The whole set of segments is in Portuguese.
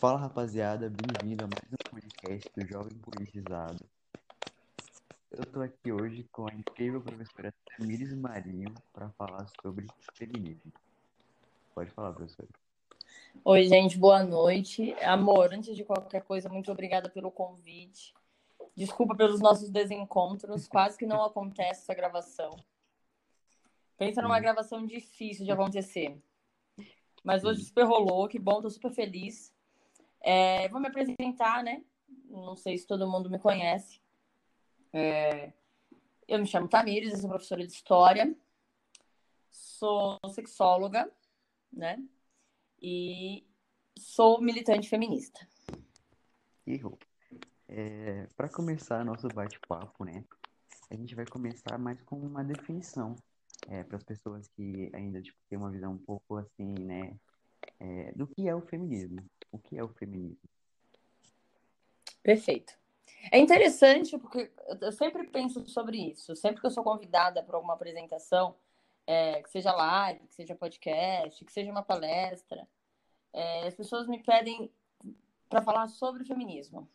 Fala rapaziada, bem-vindo a mais um podcast do Jovem Politizado. Eu tô aqui hoje com a incrível professora Tamires Marinho para falar sobre feminismo. Pode falar, professora. Oi, gente, boa noite. Amor, antes de qualquer coisa, muito obrigada pelo convite. Desculpa pelos nossos desencontros, quase que não acontece essa gravação. Pensa numa gravação difícil de acontecer. Mas hoje super rolou, que bom, tô super feliz. É, vou me apresentar, né? Não sei se todo mundo me conhece. É, eu me chamo Tamires, sou professora de História. Sou sexóloga, né? E sou militante feminista. Errou. É, para começar nosso bate-papo, né? A gente vai começar mais com uma definição é, para as pessoas que ainda tipo, têm uma visão um pouco assim, né? É, do que é o feminismo. O que é o feminismo? Perfeito. É interessante porque eu sempre penso sobre isso. Sempre que eu sou convidada para alguma apresentação, é, que seja live, que seja podcast, que seja uma palestra, é, as pessoas me pedem para falar sobre o feminismo.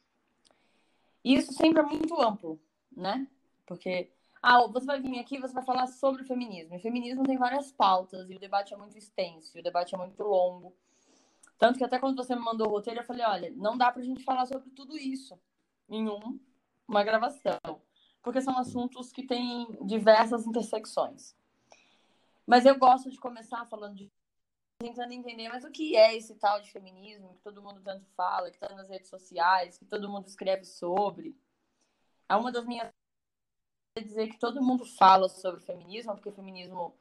E isso sempre é muito amplo, né? Porque, ah, você vai vir aqui, você vai falar sobre o feminismo. E o feminismo tem várias pautas, e o debate é muito extenso, e o debate é muito longo. Tanto que até quando você me mandou o roteiro, eu falei, olha, não dá para a gente falar sobre tudo isso em um, uma gravação. Porque são assuntos que têm diversas intersecções. Mas eu gosto de começar falando de tentando entender, mas o que é esse tal de feminismo que todo mundo tanto fala, que está nas redes sociais, que todo mundo escreve sobre. É uma das minhas dizer que todo mundo fala sobre feminismo, porque feminismo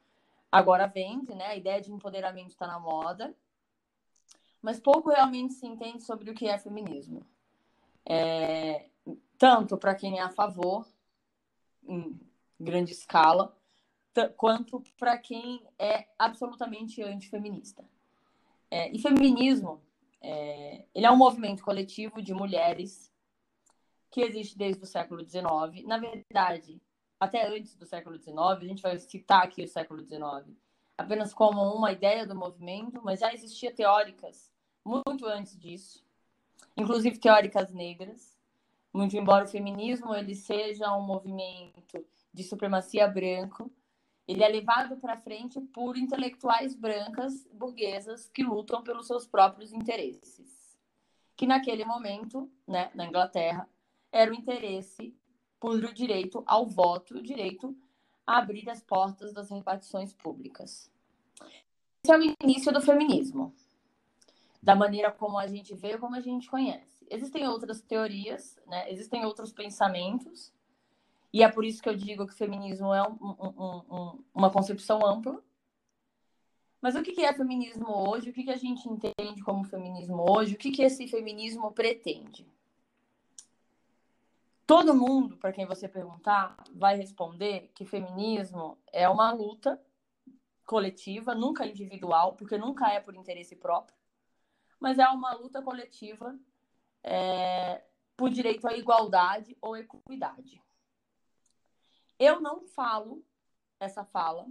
agora vende, né? A ideia de empoderamento está na moda, mas pouco realmente se entende sobre o que é feminismo. É, tanto para quem é a favor, em grande escala, quanto para quem é absolutamente antifeminista. É, e feminismo, é, ele é um movimento coletivo de mulheres que existe desde o século XIX. Na verdade, até antes do século XIX, a gente vai citar aqui o século XIX apenas como uma ideia do movimento, mas já existia teóricas muito antes disso, inclusive teóricas negras. Muito embora o feminismo ele seja um movimento de supremacia branco, ele é levado para frente por intelectuais brancas burguesas que lutam pelos seus próprios interesses. Que naquele momento, né, na Inglaterra, era o interesse por o direito ao voto, o direito a abrir as portas das repartições públicas. Esse é o início do feminismo, da maneira como a gente vê, como a gente conhece. Existem outras teorias, né? existem outros pensamentos, e é por isso que eu digo que o feminismo é um, um, um, uma concepção ampla. Mas o que é feminismo hoje? O que a gente entende como feminismo hoje? O que esse feminismo pretende? Todo mundo, para quem você perguntar, vai responder que feminismo é uma luta coletiva, nunca individual, porque nunca é por interesse próprio, mas é uma luta coletiva é, por direito à igualdade ou equidade. Eu não falo essa fala,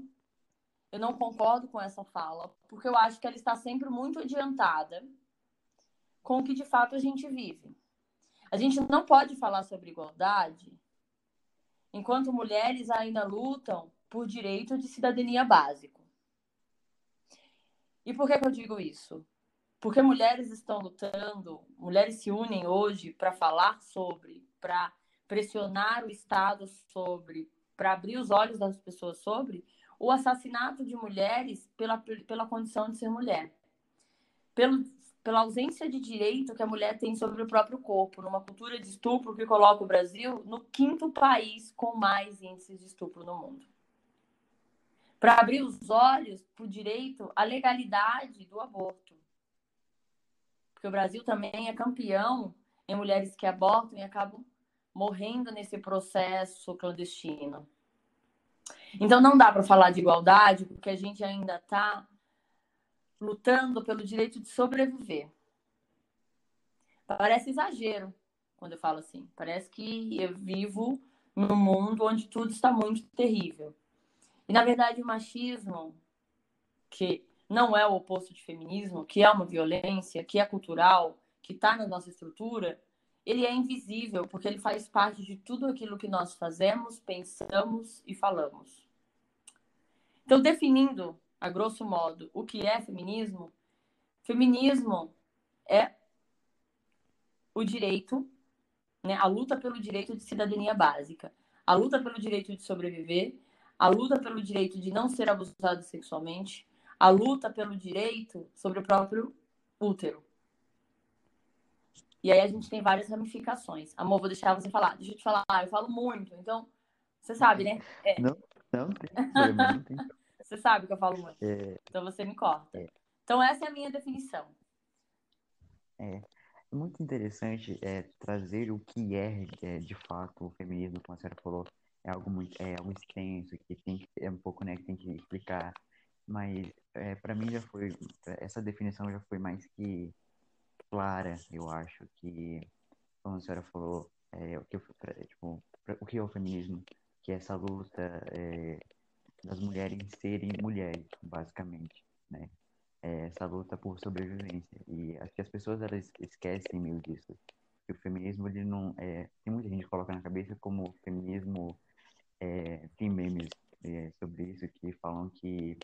eu não concordo com essa fala, porque eu acho que ela está sempre muito adiantada com o que de fato a gente vive. A gente não pode falar sobre igualdade enquanto mulheres ainda lutam por direito de cidadania básico. E por que, que eu digo isso? Porque mulheres estão lutando, mulheres se unem hoje para falar sobre, para pressionar o Estado sobre, para abrir os olhos das pessoas sobre o assassinato de mulheres pela, pela condição de ser mulher. Pelo, pela ausência de direito que a mulher tem sobre o próprio corpo, numa cultura de estupro que coloca o Brasil no quinto país com mais índices de estupro no mundo. Para abrir os olhos para o direito à legalidade do aborto. Porque o Brasil também é campeão em mulheres que abortam e acabam morrendo nesse processo clandestino. Então não dá para falar de igualdade porque a gente ainda está lutando pelo direito de sobreviver. Parece exagero quando eu falo assim. Parece que eu vivo num mundo onde tudo está muito terrível. E na verdade o machismo, que não é o oposto de feminismo, que é uma violência, que é cultural, que está na nossa estrutura, ele é invisível, porque ele faz parte de tudo aquilo que nós fazemos, pensamos e falamos. Então, definindo, a grosso modo, o que é feminismo, feminismo é o direito, né, a luta pelo direito de cidadania básica, a luta pelo direito de sobreviver, a luta pelo direito de não ser abusado sexualmente, a luta pelo direito sobre o próprio útero. E aí a gente tem várias ramificações. Amor, vou deixar você falar. Deixa eu te falar, eu falo muito, então você sabe, né? É. Não, não tem problema, não tem Você sabe que eu falo muito. É. Então você me corta. É. Então essa é a minha definição. É. Muito interessante é, trazer o que é, é, de fato o feminismo, como a senhora falou, é algo muito é algo extenso que tem é um pouco né que tem que explicar, mas é, para mim já foi essa definição já foi mais que clara, eu acho que, como a senhora falou, é, o, que, tipo, o que é o feminismo, que é essa luta é, das mulheres serem mulheres, basicamente, né? É essa luta por sobrevivência. E acho que as pessoas elas esquecem meio disso. Que o feminismo, ele não. É, tem muita gente que coloca na cabeça como feminismo. É, tem memes é, sobre isso que falam que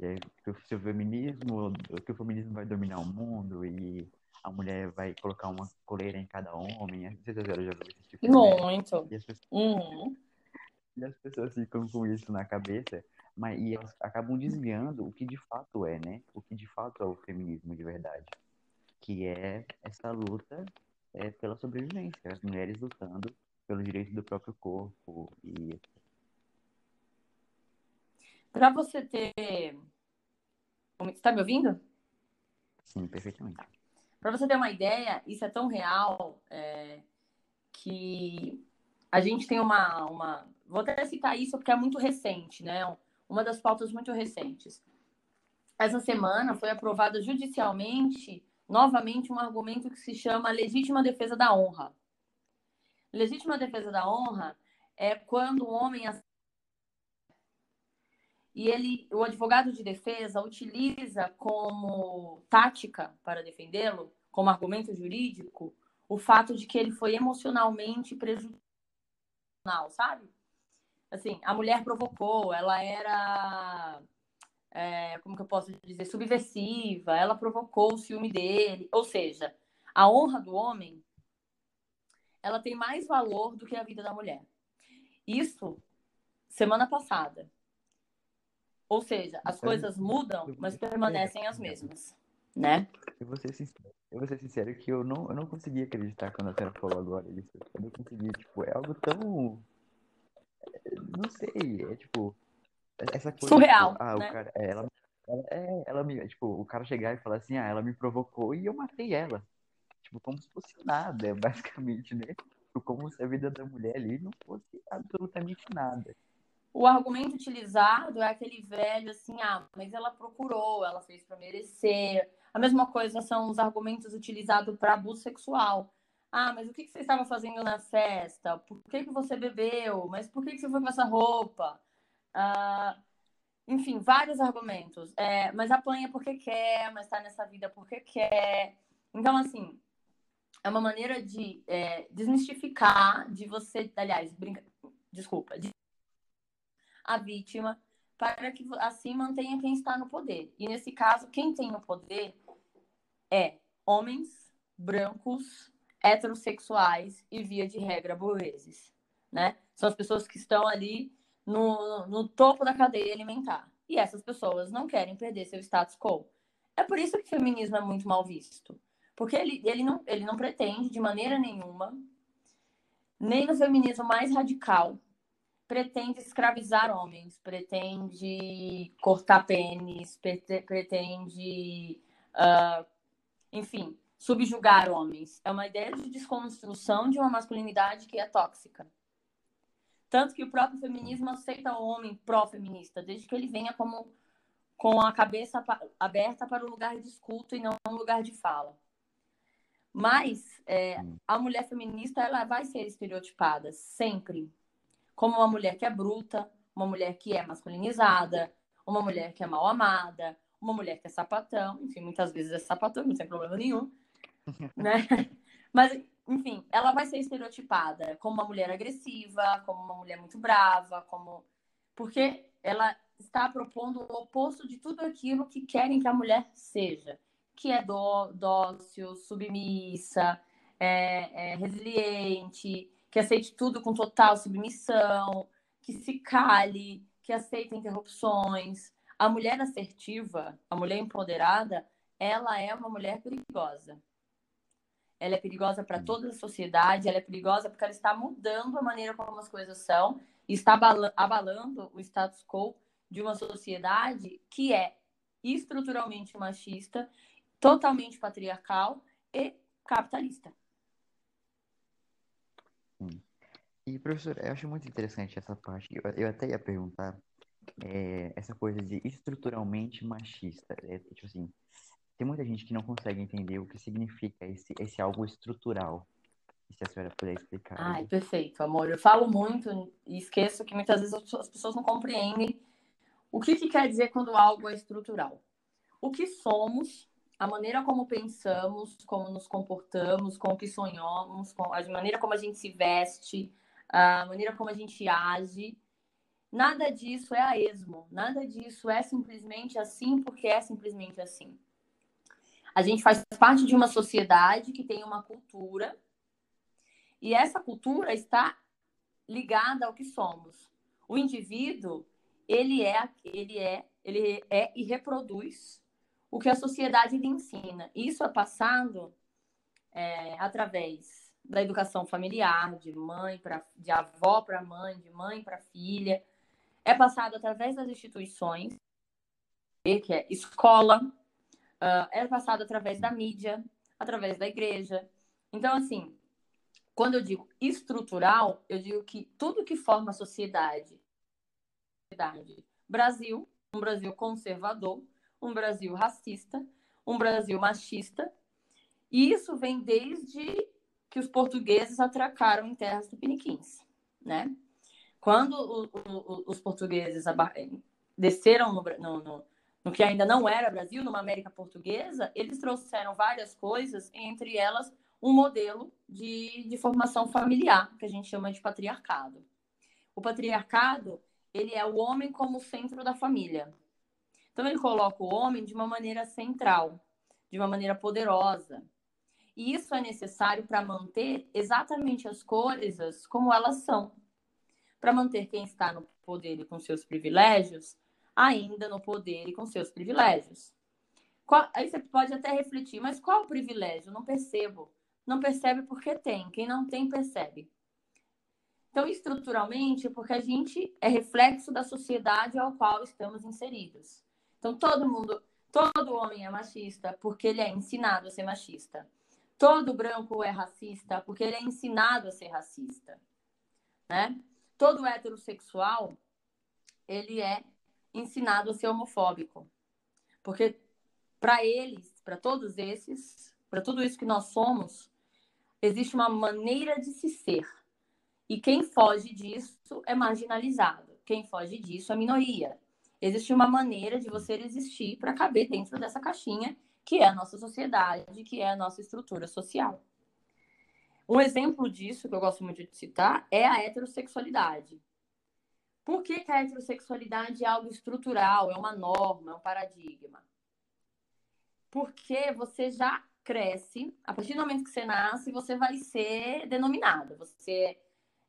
é, que o feminismo, que o feminismo vai dominar o mundo e a mulher vai colocar uma coleira em cada homem. Não sei se já viu esse tipo Muito. E as, pessoas, uhum. e as pessoas ficam com isso na cabeça, mas e elas acabam desviando o que de fato é, né? O que de fato é o feminismo de verdade. Que é essa luta é, pela sobrevivência, as mulheres lutando pelo direito do próprio corpo e para você ter. Está me ouvindo? Sim, perfeitamente. Para você ter uma ideia, isso é tão real é, que a gente tem uma, uma. Vou até citar isso porque é muito recente, né? Uma das pautas muito recentes. Essa semana foi aprovada judicialmente, novamente, um argumento que se chama legítima defesa da honra. Legítima defesa da honra é quando o homem e ele, o advogado de defesa utiliza como tática para defendê-lo, como argumento jurídico, o fato de que ele foi emocionalmente prejudicial, sabe? Assim, a mulher provocou, ela era, é, como que eu posso dizer, subversiva, ela provocou o ciúme dele, ou seja, a honra do homem, ela tem mais valor do que a vida da mulher. Isso, semana passada, ou seja, as coisas mudam, mas permanecem as mesmas, né? Eu vou ser sincero, eu vou ser sincero que eu não, eu não consegui acreditar quando a senhora falou agora isso. Eu não consegui, tipo, é algo tão... Não sei, é tipo... Essa coisa, Surreal, tipo, ah, né? o cara, é, ela, ela, é, ela me, tipo, o cara chegar e falar assim, ah, ela me provocou e eu matei ela. Tipo, como se fosse nada, basicamente, né? Tipo, como se a vida da mulher ali não fosse absolutamente nada o argumento utilizado é aquele velho assim, ah, mas ela procurou, ela fez para merecer. A mesma coisa são os argumentos utilizados para abuso sexual. Ah, mas o que, que você estava fazendo na festa? Por que, que você bebeu? Mas por que, que você foi com essa roupa? Ah, enfim, vários argumentos. É, mas apanha porque quer, mas está nessa vida porque quer. Então, assim, é uma maneira de é, desmistificar, de você, aliás, desculpa, de a vítima, para que assim mantenha quem está no poder. E nesse caso, quem tem o poder é homens brancos, heterossexuais e, via de regra, burgueses. Né? São as pessoas que estão ali no, no topo da cadeia alimentar. E essas pessoas não querem perder seu status quo. É por isso que o feminismo é muito mal visto. Porque ele, ele, não, ele não pretende, de maneira nenhuma, nem no feminismo mais radical, pretende escravizar homens, pretende cortar pênis, pretende, uh, enfim, subjugar homens. É uma ideia de desconstrução de uma masculinidade que é tóxica. Tanto que o próprio feminismo aceita o homem pró-feminista, desde que ele venha como com a cabeça aberta para o lugar de escuta e não um lugar de fala. Mas é, a mulher feminista ela vai ser estereotipada sempre como uma mulher que é bruta, uma mulher que é masculinizada, uma mulher que é mal amada, uma mulher que é sapatão, enfim, muitas vezes é sapatão, não tem problema nenhum. né? Mas, enfim, ela vai ser estereotipada como uma mulher agressiva, como uma mulher muito brava, como. Porque ela está propondo o oposto de tudo aquilo que querem que a mulher seja, que é dó, dócil, submissa, é, é, resiliente, que aceite tudo com total submissão, que se cale, que aceita interrupções. A mulher assertiva, a mulher empoderada, ela é uma mulher perigosa. Ela é perigosa para toda a sociedade, ela é perigosa porque ela está mudando a maneira como as coisas são e está abalando o status quo de uma sociedade que é estruturalmente machista, totalmente patriarcal e capitalista. Sim. E, professor, eu acho muito interessante essa parte. Eu, eu até ia perguntar é, essa coisa de estruturalmente machista. É, tipo assim, tem muita gente que não consegue entender o que significa esse, esse algo estrutural. E se a senhora puder explicar. Ai, perfeito, amor. Eu falo muito e esqueço que muitas vezes as pessoas não compreendem o que, que quer dizer quando algo é estrutural. O que somos, a maneira como pensamos, como nos comportamos, com o que sonhamos, com a maneira como a gente se veste, a maneira como a gente age. Nada disso é a esmo, nada disso é simplesmente assim porque é simplesmente assim. A gente faz parte de uma sociedade que tem uma cultura e essa cultura está ligada ao que somos. O indivíduo, ele é, ele é, ele é e reproduz o que a sociedade lhe ensina. Isso é passado é, através da educação familiar, de mãe para de avó para mãe, de mãe para filha. É passado através das instituições, que é escola, uh, é passado através da mídia, através da igreja. Então, assim, quando eu digo estrutural, eu digo que tudo que forma a sociedade Brasil, um Brasil conservador, um Brasil racista, um Brasil machista, e isso vem desde que os portugueses atracaram em terras tupiniquins, né? Quando o, o, os portugueses desceram no, no, no, no que ainda não era Brasil, numa América portuguesa, eles trouxeram várias coisas, entre elas um modelo de, de formação familiar, que a gente chama de patriarcado. O patriarcado, ele é o homem como centro da família. Então, ele coloca o homem de uma maneira central, de uma maneira poderosa. E isso é necessário para manter exatamente as coisas como elas são. Para manter quem está no poder e com seus privilégios, ainda no poder e com seus privilégios. Qual, aí você pode até refletir, mas qual o privilégio? Não percebo. Não percebe porque tem. Quem não tem, percebe. Então, estruturalmente, porque a gente é reflexo da sociedade ao qual estamos inseridos. Então, todo mundo, todo homem é machista porque ele é ensinado a ser machista. Todo branco é racista porque ele é ensinado a ser racista. Né? Todo heterossexual, ele é ensinado a ser homofóbico. Porque para eles, para todos esses, para tudo isso que nós somos, existe uma maneira de se ser. E quem foge disso é marginalizado. Quem foge disso é minoria. Existe uma maneira de você existir para caber dentro dessa caixinha que é a nossa sociedade, que é a nossa estrutura social. Um exemplo disso que eu gosto muito de citar é a heterossexualidade. Por que, que a heterossexualidade é algo estrutural, é uma norma, é um paradigma? Porque você já cresce, a partir do momento que você nasce, você vai ser denominado. Você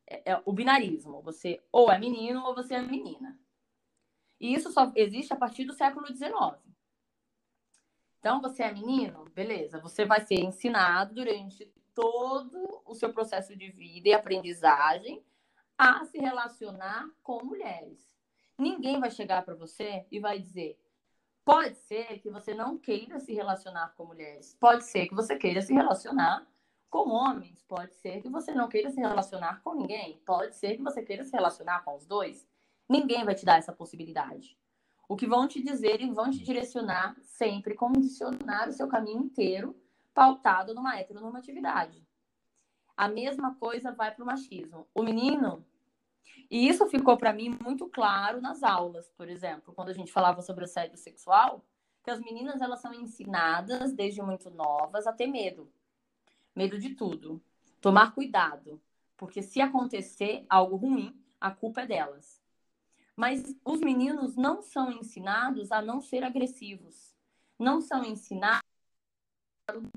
é, é o binarismo. Você ou é menino ou você é menina. E isso só existe a partir do século XIX. Então, você é menino? Beleza. Você vai ser ensinado durante todo o seu processo de vida e aprendizagem a se relacionar com mulheres. Ninguém vai chegar para você e vai dizer: pode ser que você não queira se relacionar com mulheres, pode ser que você queira se relacionar com homens, pode ser que você não queira se relacionar com ninguém, pode ser que você queira se relacionar com os dois. Ninguém vai te dar essa possibilidade. O que vão te dizer e vão te direcionar sempre, condicionar o seu caminho inteiro pautado numa heteronormatividade. A mesma coisa vai para o machismo. O menino, e isso ficou para mim muito claro nas aulas, por exemplo, quando a gente falava sobre assédio sexual, que as meninas elas são ensinadas desde muito novas a ter medo. medo de tudo. Tomar cuidado, porque se acontecer algo ruim, a culpa é delas. Mas os meninos não são ensinados a não ser agressivos. Não são ensinados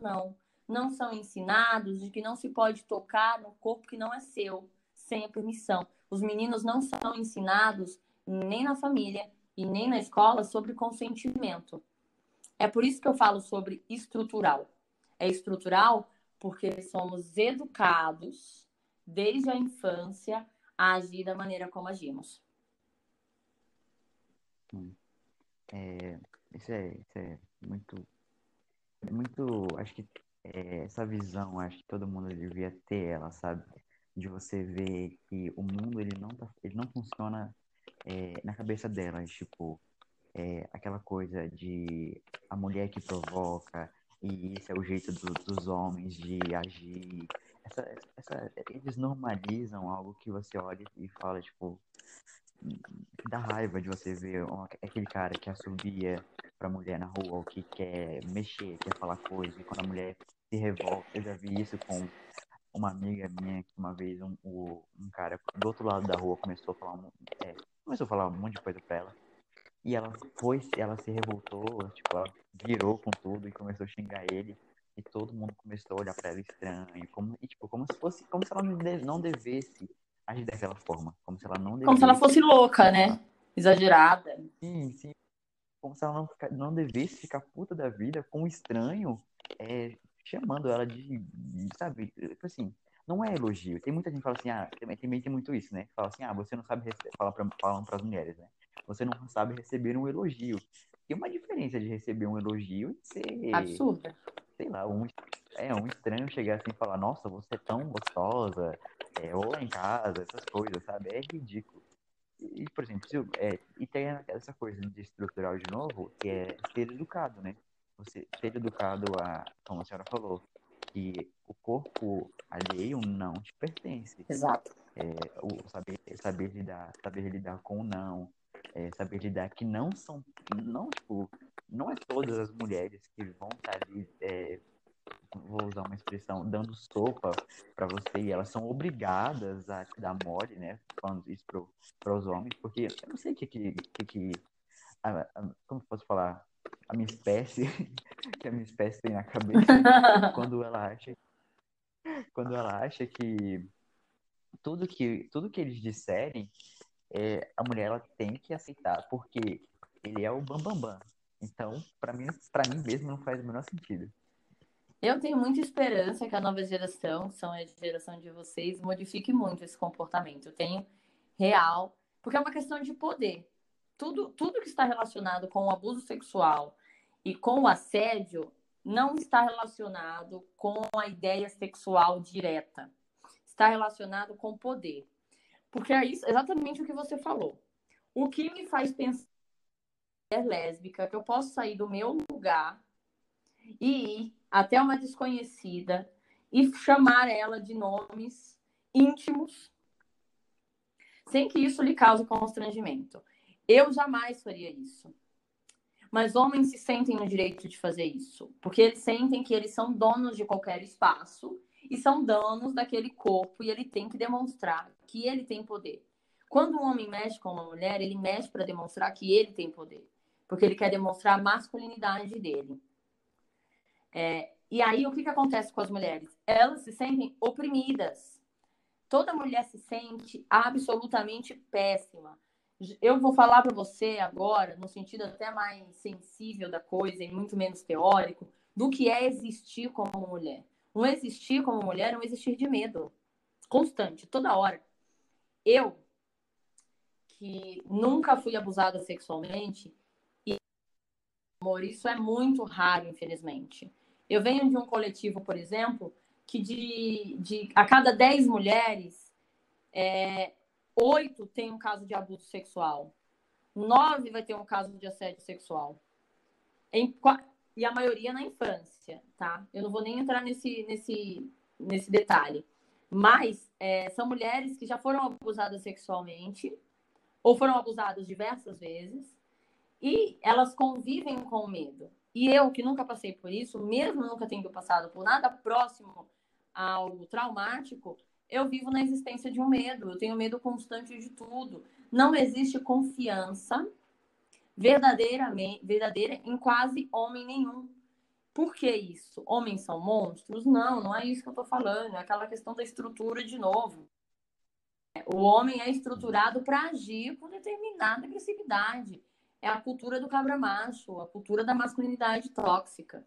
não. Não são ensinados de que não se pode tocar no corpo que não é seu, sem a permissão. Os meninos não são ensinados nem na família e nem na escola sobre consentimento. É por isso que eu falo sobre estrutural. É estrutural porque somos educados desde a infância a agir da maneira como agimos. É, isso, é, isso é muito, muito, acho que é, essa visão, acho que todo mundo devia ter ela, sabe? De você ver que o mundo ele não tá, ele não funciona é, na cabeça delas, tipo, é, aquela coisa de a mulher que provoca, e esse é o jeito do, dos homens de agir. Essa, essa, eles normalizam algo que você olha e fala, tipo, dá raiva de você ver aquele cara que assobia pra mulher na rua, ou que quer mexer, quer falar coisa, e quando a mulher se revolta. Eu já vi isso com uma amiga minha, que uma vez um, um cara do outro lado da rua começou a falar, é, começou a falar um monte de coisa pra ela. E ela foi, ela se revoltou, tipo, ela virou com tudo e começou a xingar ele. E todo mundo começou a olhar pra ela estranho, como, e, tipo, como se fosse, como se ela não devesse agir daquela forma, como se ela não devesse... Como se ela fosse louca, né? Exagerada. Sim, sim. Como se ela não, não devesse ficar puta da vida com um estranho, é, chamando ela de, sabe, tipo assim, não é elogio. Tem muita gente que fala assim, ah, também, também tem muito isso, né? Fala assim, ah, você não sabe falar para falam para as mulheres, né? Você não sabe receber um elogio. Tem uma diferença de receber um elogio e ser absurda. Sei lá, um é um estranho chegar assim e falar, nossa, você é tão gostosa, é, ou lá em casa, essas coisas, sabe? É ridículo. E, por exemplo, se, é, e tem essa coisa de estrutural de novo, que é ser educado, né? Você ser educado a, como a senhora falou, que o corpo alheio não te pertence. Exato. É, o saber, saber lidar, saber lidar com o não, é, saber lidar que não são, não tipo, não é todas as mulheres que vão estar ali, é, vou usar uma expressão, dando sopa para você e elas são obrigadas a te dar mole, né? Falando isso para os homens, porque eu não sei o que que, que, que a, a, como posso falar, a minha espécie, que a minha espécie tem na cabeça, quando ela acha quando ela acha que tudo que tudo que eles disserem é, a mulher ela tem que aceitar porque ele é o bambambam bam, bam. Então para mim para mim mesmo não faz o menor sentido eu tenho muita esperança que a nova geração, que são a geração de vocês, modifique muito esse comportamento. Eu tenho real, porque é uma questão de poder tudo, tudo que está relacionado com o abuso sexual e com o assédio não está relacionado com a ideia sexual direta. Está relacionado com poder. Porque é isso, exatamente o que você falou. O que me faz pensar lésbica, que eu posso sair do meu lugar e ir até uma desconhecida e chamar ela de nomes íntimos, sem que isso lhe cause constrangimento. Eu jamais faria isso. Mas homens se sentem no direito de fazer isso, porque eles sentem que eles são donos de qualquer espaço e são donos daquele corpo e ele tem que demonstrar que ele tem poder. Quando um homem mexe com uma mulher, ele mexe para demonstrar que ele tem poder, porque ele quer demonstrar a masculinidade dele. É, e aí, o que, que acontece com as mulheres? Elas se sentem oprimidas. Toda mulher se sente absolutamente péssima eu vou falar para você agora, no sentido até mais sensível da coisa e muito menos teórico, do que é existir como mulher. Um existir como mulher é um existir de medo, constante, toda hora. Eu, que nunca fui abusada sexualmente, amor, isso é muito raro, infelizmente. Eu venho de um coletivo, por exemplo, que de, de a cada 10 mulheres, é, oito tem um caso de abuso sexual. Nove vai ter um caso de assédio sexual. Em, e a maioria na infância, tá? Eu não vou nem entrar nesse, nesse, nesse detalhe. Mas é, são mulheres que já foram abusadas sexualmente ou foram abusadas diversas vezes e elas convivem com medo. E eu, que nunca passei por isso, mesmo nunca tendo passado por nada próximo algo traumático, eu vivo na existência de um medo, eu tenho medo constante de tudo. Não existe confiança verdadeiramente, verdadeira em quase homem nenhum. Por que isso? Homens são monstros? Não, não é isso que eu estou falando. É aquela questão da estrutura de novo. O homem é estruturado para agir com determinada agressividade. É a cultura do cabra macho, a cultura da masculinidade tóxica,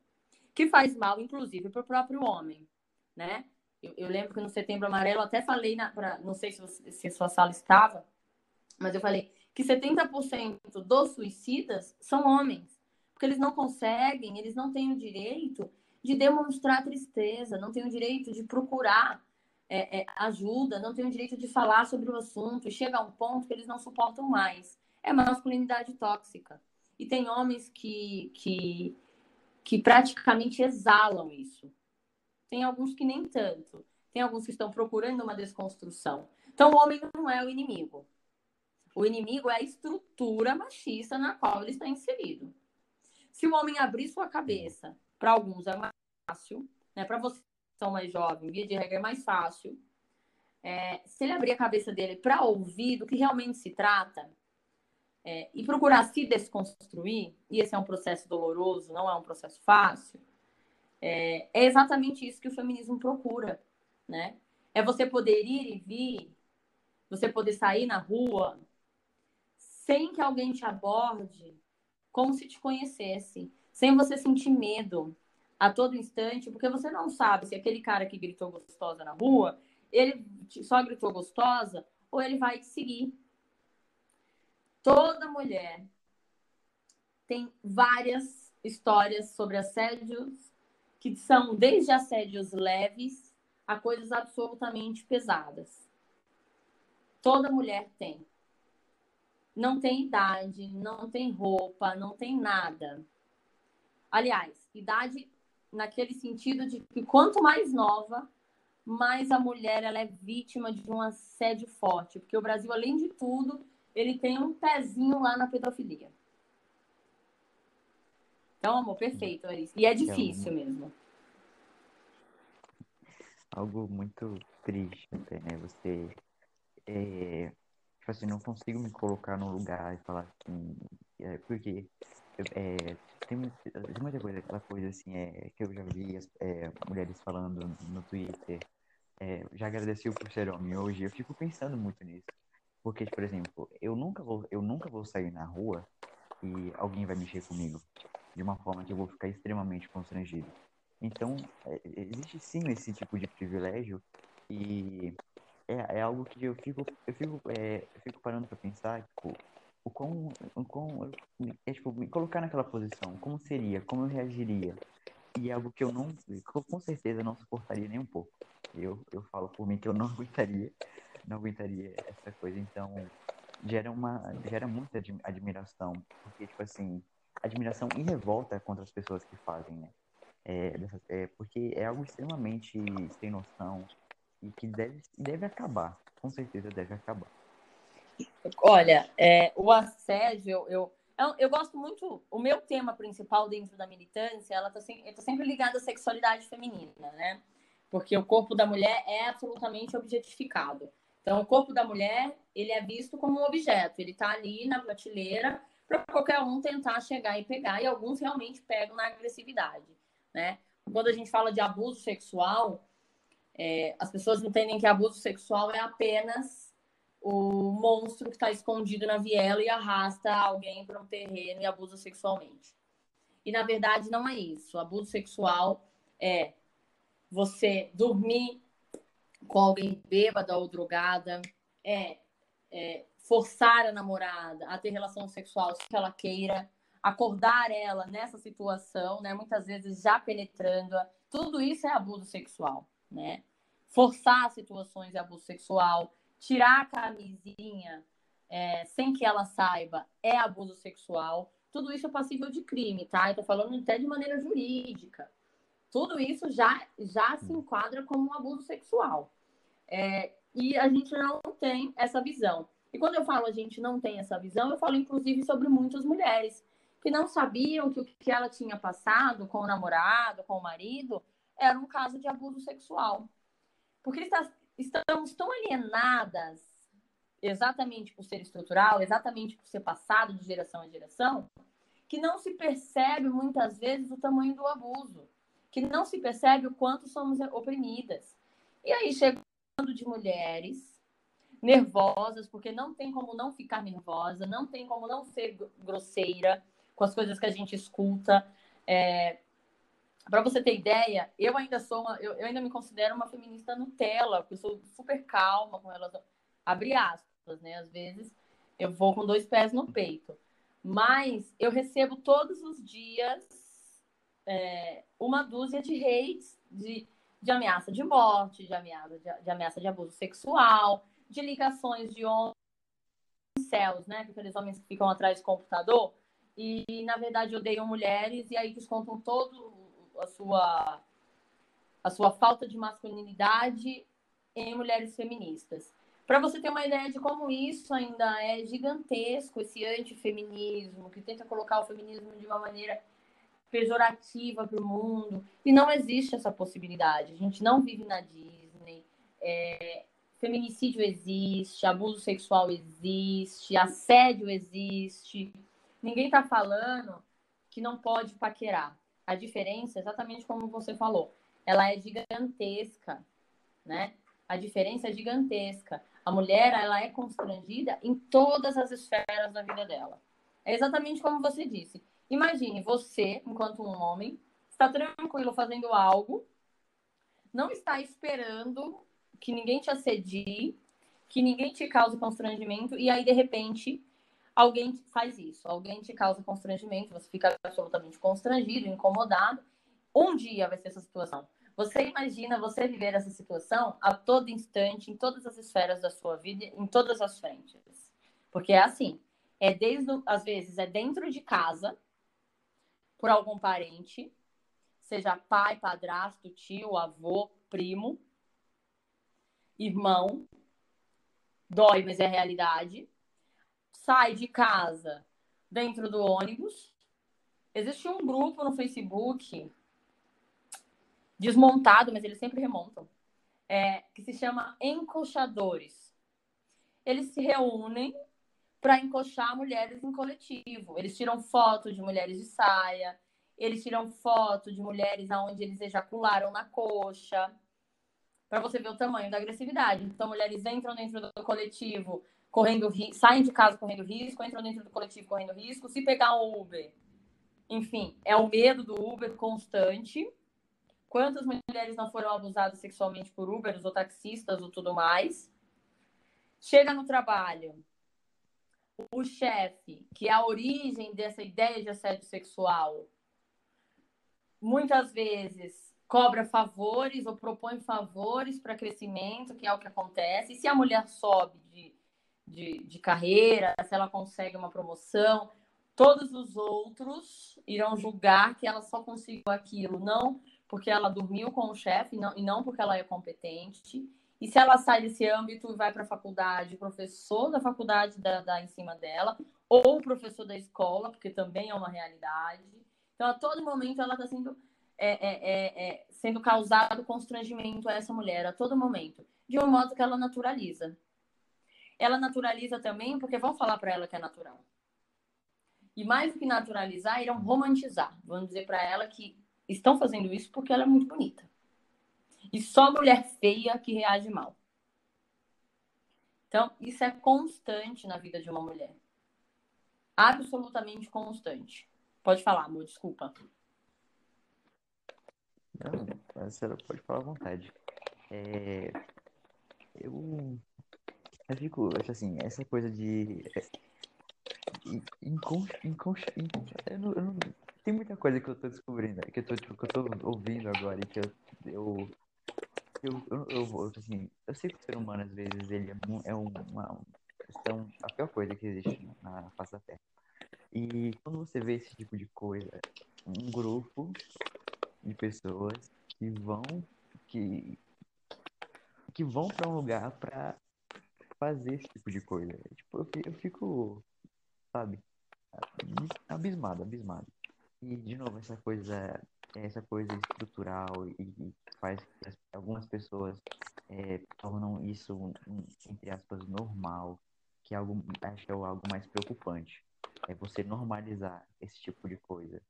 que faz mal, inclusive, para o próprio homem, né? Eu, eu, lembro que no Setembro Amarelo até falei, na, pra, não sei se, você, se a sua sala estava, mas eu falei que 70% dos suicidas são homens, porque eles não conseguem, eles não têm o direito de demonstrar tristeza, não têm o direito de procurar é, é, ajuda, não têm o direito de falar sobre o assunto, e chega a um ponto que eles não suportam mais. É masculinidade tóxica. E tem homens que, que, que praticamente exalam isso. Tem alguns que nem tanto. Tem alguns que estão procurando uma desconstrução. Então, o homem não é o inimigo. O inimigo é a estrutura machista na qual ele está inserido. Se o homem abrir sua cabeça, para alguns é mais fácil, né? para você que são mais jovens, via de regra é mais fácil. É, se ele abrir a cabeça dele para ouvir do que realmente se trata é, e procurar se desconstruir, e esse é um processo doloroso, não é um processo fácil, é, é exatamente isso que o feminismo procura, né? É você poder ir e vir, você poder sair na rua sem que alguém te aborde como se te conhecesse, sem você sentir medo a todo instante, porque você não sabe se aquele cara que gritou gostosa na rua, ele só gritou gostosa ou ele vai te seguir. Toda mulher tem várias histórias sobre assédios que são desde assédios leves a coisas absolutamente pesadas. Toda mulher tem. Não tem idade, não tem roupa, não tem nada. Aliás, idade naquele sentido de que quanto mais nova, mais a mulher ela é vítima de um assédio forte, porque o Brasil, além de tudo, ele tem um pezinho lá na pedofilia. Então, amor, perfeito, Larissa. E é difícil é mesmo. Algo muito triste até, né? Você. É... Tipo assim, não consigo me colocar no lugar e falar assim. É, porque é, tem, tem muita coisa, aquela coisa assim, é, que eu já vi as, é, mulheres falando no Twitter. É, já agradeci por ser homem hoje. Eu fico pensando muito nisso. Porque, por exemplo, eu nunca vou, eu nunca vou sair na rua e alguém vai mexer comigo de uma forma que eu vou ficar extremamente constrangido. Então, é, existe sim esse tipo de privilégio e é, é algo que eu fico, eu fico, é, eu fico parando para pensar, tipo, o quão, o é, tipo, me colocar naquela posição, como seria, como eu reagiria. E é algo que eu não, com certeza não suportaria nem um pouco. Eu, eu falo por mim que eu não aguentaria, não aguentaria essa coisa. Então, gera uma, gera muita admiração, porque tipo assim, admiração e revolta contra as pessoas que fazem, né? É, é, porque é algo extremamente sem noção e que deve, deve acabar, com certeza deve acabar. Olha, é, o assédio, eu, eu, eu, eu, gosto muito. O meu tema principal dentro da militância, ela está sempre, tá sempre ligada à sexualidade feminina, né? Porque o corpo da mulher é absolutamente objetificado. Então, o corpo da mulher, ele é visto como um objeto. Ele está ali na prateleira para qualquer um tentar chegar e pegar. E alguns realmente pegam na agressividade, né? Quando a gente fala de abuso sexual, é, as pessoas entendem que abuso sexual é apenas o monstro que está escondido na viela e arrasta alguém para um terreno e abusa sexualmente. E na verdade não é isso. O abuso sexual é você dormir com alguém bêbada ou drogada, é, é forçar a namorada a ter relação sexual se ela queira, acordar ela nessa situação, né? Muitas vezes já penetrando, tudo isso é abuso sexual, né? Forçar situações é abuso sexual, tirar a camisinha é, sem que ela saiba é abuso sexual. Tudo isso é passível de crime, tá? Eu tô falando até de maneira jurídica. Tudo isso já, já se enquadra como um abuso sexual. É, e a gente não tem essa visão. E quando eu falo a gente não tem essa visão, eu falo inclusive sobre muitas mulheres que não sabiam que o que ela tinha passado com o namorado, com o marido, era um caso de abuso sexual. Porque está, estamos tão alienadas, exatamente por ser estrutural, exatamente por ser passado de geração a geração, que não se percebe muitas vezes o tamanho do abuso, que não se percebe o quanto somos oprimidas. E aí, chegando de mulheres nervosas, porque não tem como não ficar nervosa, não tem como não ser grosseira com as coisas que a gente escuta. É... Para você ter ideia, eu ainda sou uma, eu, eu, ainda me considero uma feminista Nutella, porque eu sou super calma com relação, abre aspas, né? Às vezes eu vou com dois pés no peito, mas eu recebo todos os dias é, uma dúzia de hates, de, de ameaça de morte, de ameaça de, de ameaça de abuso sexual, de ligações de homens céus, né? Aqueles homens que ficam atrás do computador e, na verdade, odeiam mulheres e aí descontam todo a sua a sua falta de masculinidade em mulheres feministas. Para você ter uma ideia de como isso ainda é gigantesco, esse antifeminismo, que tenta colocar o feminismo de uma maneira pejorativa para o mundo. E não existe essa possibilidade. A gente não vive na Disney. É, feminicídio existe, abuso sexual existe, assédio existe. Ninguém está falando que não pode paquerar. A diferença, exatamente como você falou, ela é gigantesca, né? A diferença é gigantesca. A mulher, ela é constrangida em todas as esferas da vida dela. É exatamente como você disse. Imagine você, enquanto um homem, está tranquilo fazendo algo, não está esperando que ninguém te assedie, que ninguém te cause constrangimento, e aí, de repente, alguém faz isso, alguém te causa constrangimento, você fica absolutamente constrangido, incomodado. Um dia vai ser essa situação. Você imagina você viver essa situação a todo instante, em todas as esferas da sua vida, em todas as frentes. Porque é assim, é desde, às vezes, é dentro de casa, por algum parente, seja pai, padrasto, tio, avô, primo, irmão, dói, mas é realidade. Sai de casa dentro do ônibus. Existe um grupo no Facebook desmontado, mas eles sempre remontam, é, que se chama Encoxadores. Eles se reúnem para encoxar mulheres em coletivo. Eles tiram foto de mulheres de saia, eles tiram foto de mulheres aonde eles ejacularam na coxa para você ver o tamanho da agressividade. Então, mulheres entram dentro do coletivo correndo saem de casa correndo risco, entram dentro do coletivo correndo risco, se pegar um Uber. Enfim, é o medo do Uber constante. Quantas mulheres não foram abusadas sexualmente por Uber, ou taxistas ou tudo mais? Chega no trabalho, o chefe, que é a origem dessa ideia de assédio sexual, muitas vezes cobra favores ou propõe favores para crescimento, que é o que acontece. E se a mulher sobe de, de, de carreira, se ela consegue uma promoção, todos os outros irão julgar que ela só conseguiu aquilo, não porque ela dormiu com o chefe não, e não porque ela é competente. E se ela sai desse âmbito e vai para a faculdade, o professor da faculdade dá, dá em cima dela, ou o professor da escola, porque também é uma realidade. Então, a todo momento, ela está sendo é, é, é, é, sendo causado constrangimento a essa mulher a todo momento, de um modo que ela naturaliza. Ela naturaliza também porque vão falar para ela que é natural. E mais do que naturalizar, irão romantizar. Vão dizer para ela que estão fazendo isso porque ela é muito bonita. E só mulher feia que reage mal. Então, isso é constante na vida de uma mulher. Absolutamente constante. Pode falar, amor, desculpa. Não, senhora pode falar à vontade. É, eu, eu fico, assim, essa coisa de. Incon, incon, eu não, eu não, tem muita coisa que eu tô descobrindo, que eu tô, tipo, que eu tô ouvindo agora e que eu. eu eu, eu, eu, assim, eu sei que o ser humano, às vezes, ele é, é uma, questão, a pior coisa que existe na face da Terra. E quando você vê esse tipo de coisa, um grupo de pessoas que vão que que vão para um lugar para fazer esse tipo de coisa. Tipo, eu, eu fico, sabe, abismado, abismado. E de novo essa coisa essa coisa estrutural e, e faz que as, algumas pessoas é, tornam isso, entre aspas, normal, que é algo, acho que é algo mais preocupante. É você normalizar esse tipo de coisa.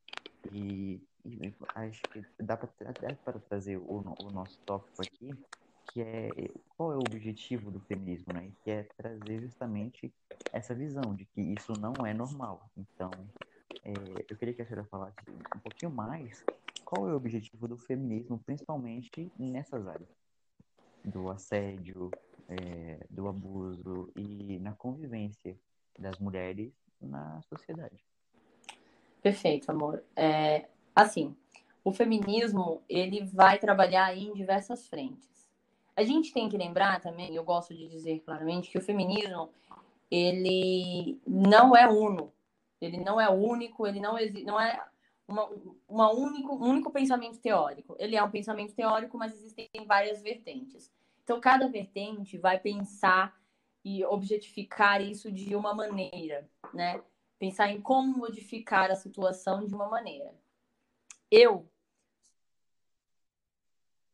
E, e acho que dá para trazer o, o nosso tópico aqui, que é qual é o objetivo do feminismo, né? Que é trazer justamente essa visão de que isso não é normal. Então, é, eu queria que a senhora falasse um pouquinho mais qual é o objetivo do feminismo, principalmente nessas áreas do assédio, é, do abuso e na convivência das mulheres na sociedade. Perfeito, amor. É, assim, o feminismo ele vai trabalhar em diversas frentes. A gente tem que lembrar também, eu gosto de dizer claramente que o feminismo ele não é uno, ele não é único, ele não existe, não é uma, uma único, um único pensamento teórico. Ele é um pensamento teórico, mas existem várias vertentes. Então, cada vertente vai pensar e objetificar isso de uma maneira, né? Pensar em como modificar a situação de uma maneira. Eu.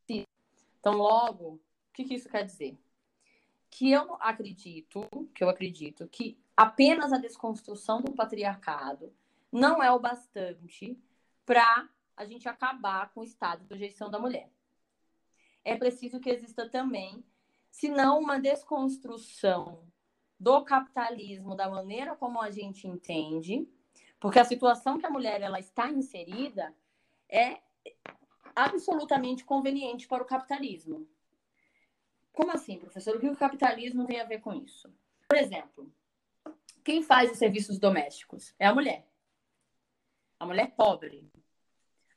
Então, logo, o que, que isso quer dizer? Que eu acredito, que eu acredito que apenas a desconstrução do patriarcado não é o bastante para a gente acabar com o estado de sujeição da mulher é preciso que exista também, se não uma desconstrução do capitalismo da maneira como a gente entende, porque a situação que a mulher ela está inserida é absolutamente conveniente para o capitalismo. Como assim, professor? O que o capitalismo tem a ver com isso? Por exemplo, quem faz os serviços domésticos é a mulher. A mulher pobre.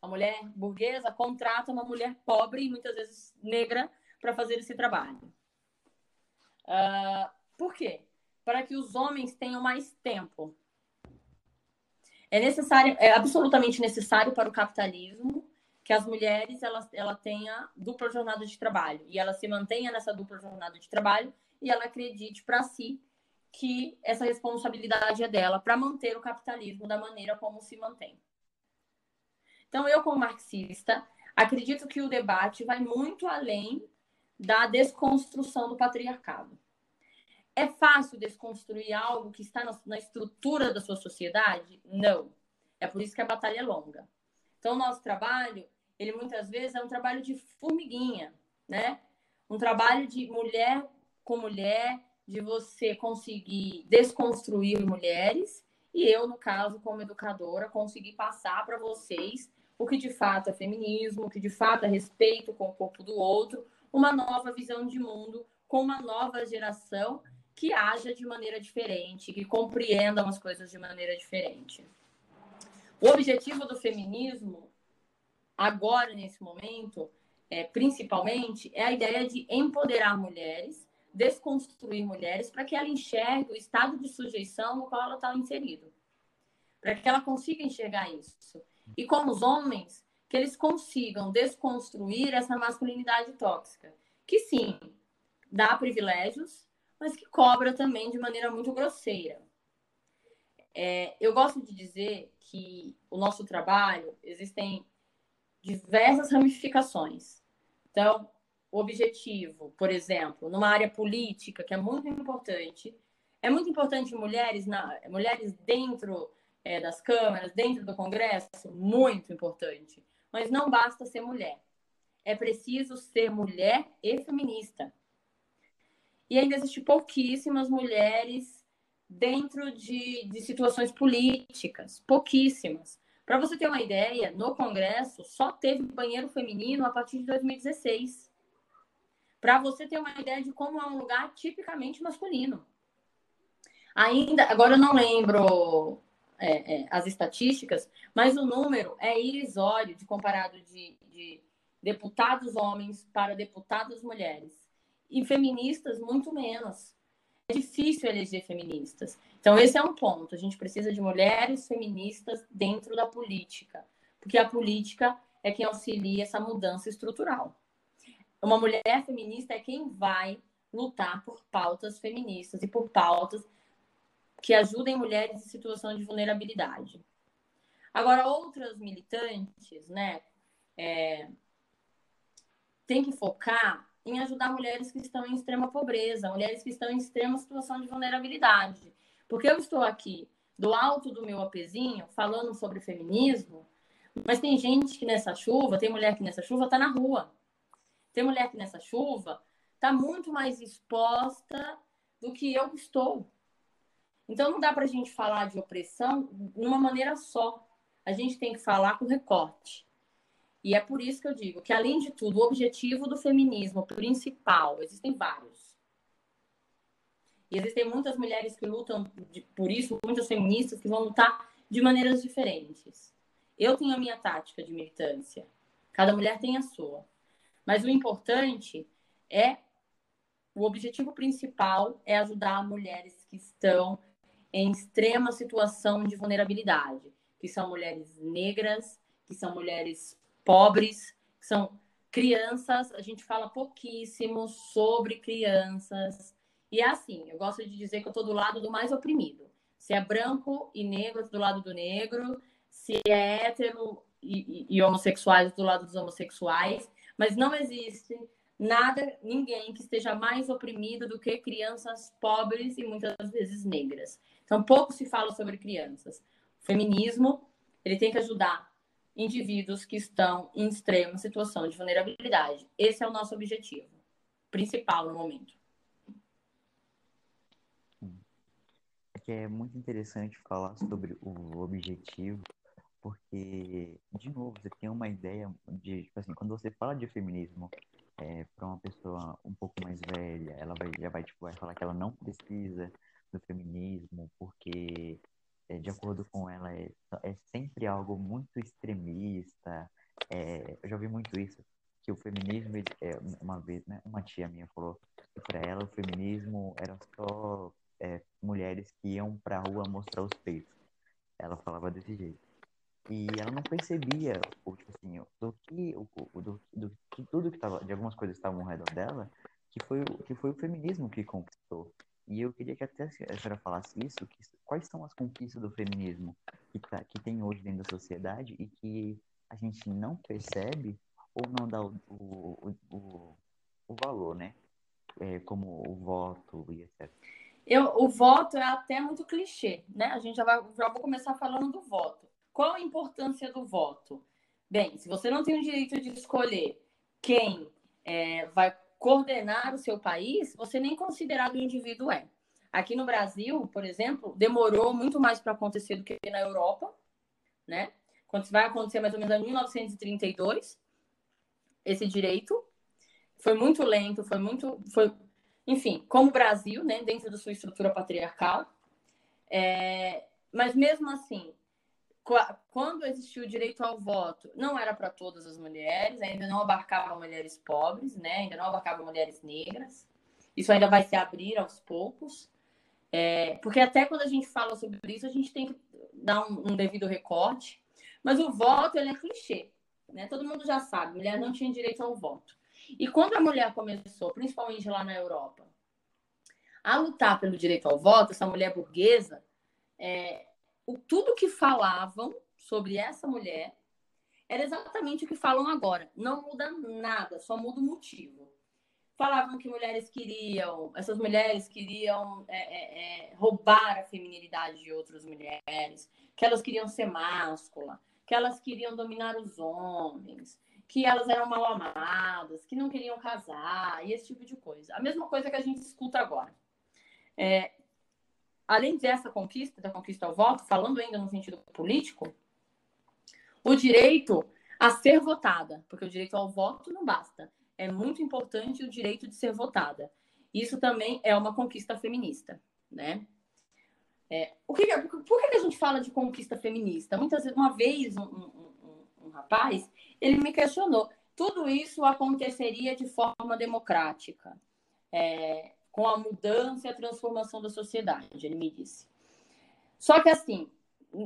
A mulher burguesa contrata uma mulher pobre muitas vezes negra para fazer esse trabalho. Uh, por quê? Para que os homens tenham mais tempo. É necessário, é absolutamente necessário para o capitalismo que as mulheres ela, ela tenha dupla jornada de trabalho e ela se mantenha nessa dupla jornada de trabalho e ela acredite para si que essa responsabilidade é dela para manter o capitalismo da maneira como se mantém. Então, eu, como marxista, acredito que o debate vai muito além da desconstrução do patriarcado. É fácil desconstruir algo que está na estrutura da sua sociedade? Não. É por isso que a batalha é longa. Então, o nosso trabalho, ele muitas vezes é um trabalho de formiguinha, né? Um trabalho de mulher com mulher, de você conseguir desconstruir mulheres, e eu, no caso, como educadora, conseguir passar para vocês o que de fato é feminismo, o que de fato é respeito com o corpo do outro, uma nova visão de mundo com uma nova geração que haja de maneira diferente, que compreendam as coisas de maneira diferente. O objetivo do feminismo, agora, nesse momento, é, principalmente, é a ideia de empoderar mulheres, desconstruir mulheres, para que ela enxergue o estado de sujeição no qual ela está inserida. Para que ela consiga enxergar isso e como os homens, que eles consigam desconstruir essa masculinidade tóxica, que sim, dá privilégios, mas que cobra também de maneira muito grosseira. É, eu gosto de dizer que o nosso trabalho existem diversas ramificações. Então, objetivo, por exemplo, numa área política, que é muito importante, é muito importante mulheres, na, mulheres dentro é, das câmaras, dentro do Congresso, muito importante. Mas não basta ser mulher. É preciso ser mulher e feminista. E ainda existem pouquíssimas mulheres dentro de, de situações políticas. Pouquíssimas. Para você ter uma ideia, no Congresso só teve banheiro feminino a partir de 2016. Para você ter uma ideia de como é um lugar tipicamente masculino. Ainda, agora eu não lembro é, é, as estatísticas, mas o número é irrisório de comparado de, de deputados homens para deputadas mulheres. E feministas, muito menos. É difícil eleger feministas. Então, esse é um ponto. A gente precisa de mulheres feministas dentro da política, porque a política é quem auxilia essa mudança estrutural. Uma mulher feminista é quem vai lutar por pautas feministas e por pautas que ajudem mulheres em situação de vulnerabilidade. Agora, outras militantes, né, é, tem que focar em ajudar mulheres que estão em extrema pobreza, mulheres que estão em extrema situação de vulnerabilidade. Porque eu estou aqui do alto do meu apezinho falando sobre feminismo, mas tem gente que nessa chuva, tem mulher que nessa chuva está na rua. Tem mulher que nessa chuva está muito mais exposta do que eu estou. Então não dá para a gente falar de opressão de uma maneira só. A gente tem que falar com recorte. E é por isso que eu digo que, além de tudo, o objetivo do feminismo principal, existem vários. E existem muitas mulheres que lutam por isso, muitas feministas que vão lutar de maneiras diferentes. Eu tenho a minha tática de militância, cada mulher tem a sua. Mas o importante é o objetivo principal é ajudar mulheres que estão em extrema situação de vulnerabilidade, que são mulheres negras, que são mulheres pobres, que são crianças. A gente fala pouquíssimo sobre crianças. E é assim, eu gosto de dizer que eu estou do lado do mais oprimido. Se é branco e negro, eu do lado do negro. Se é hétero e, e, e homossexuais, do lado dos homossexuais. Mas não existe nada, ninguém que esteja mais oprimido do que crianças pobres e muitas vezes negras. Então, pouco se fala sobre crianças. O feminismo, ele tem que ajudar indivíduos que estão em extrema situação de vulnerabilidade. Esse é o nosso objetivo principal no momento. É é muito interessante falar sobre o objetivo, porque, de novo, você tem uma ideia de, tipo assim, quando você fala de feminismo é, para uma pessoa um pouco mais velha, ela vai, já vai, tipo, vai falar que ela não precisa do feminismo, porque é, de acordo com ela, é, é sempre algo muito extremista. É, eu já ouvi muito isso, que o feminismo, é, uma vez, né, uma tia minha falou que para ela o feminismo era só é, mulheres que iam para rua mostrar os peitos. Ela falava desse jeito. E ela não percebia, o, tipo assim, do que, o, do, do, que tudo que estava, de algumas coisas que estavam ao redor dela, que foi, que foi o feminismo que conquistou. E eu queria que até a senhora falasse isso, que, quais são as conquistas do feminismo que, tá, que tem hoje dentro da sociedade e que a gente não percebe ou não dá o, o, o, o valor, né? É, como o voto e etc. Eu, o voto é até muito clichê, né? A gente já, vai, já vou começar falando do voto. Qual a importância do voto? Bem, se você não tem o direito de escolher quem é, vai coordenar o seu país, você nem considerado indivíduo é. Aqui no Brasil, por exemplo, demorou muito mais para acontecer do que na Europa, né? Quando vai acontecer mais ou menos em 1932, esse direito foi muito lento, foi muito, foi, enfim, como o Brasil, né, dentro da sua estrutura patriarcal. É, mas mesmo assim, quando existiu o direito ao voto, não era para todas as mulheres, ainda não abarcava mulheres pobres, né? ainda não abarcava mulheres negras. Isso ainda vai se abrir aos poucos. É, porque até quando a gente fala sobre isso, a gente tem que dar um, um devido recorte. Mas o voto ele é clichê. Né? Todo mundo já sabe, mulher não tinha direito ao voto. E quando a mulher começou, principalmente lá na Europa, a lutar pelo direito ao voto, essa mulher burguesa, é, o, tudo que falavam sobre essa mulher era exatamente o que falam agora. Não muda nada, só muda o motivo. Falavam que mulheres queriam, essas mulheres queriam é, é, é, roubar a feminilidade de outras mulheres, que elas queriam ser máscula, que elas queriam dominar os homens, que elas eram mal amadas, que não queriam casar, e esse tipo de coisa. A mesma coisa que a gente escuta agora. É, além dessa conquista, da conquista ao voto, falando ainda no sentido político, o direito a ser votada, porque o direito ao voto não basta. É muito importante o direito de ser votada. Isso também é uma conquista feminista, né? É, o que, por que a gente fala de conquista feminista? Muitas vezes, uma vez, um, um, um, um rapaz, ele me questionou. Tudo isso aconteceria de forma democrática. É, com a mudança e a transformação da sociedade, ele me disse. Só que, assim,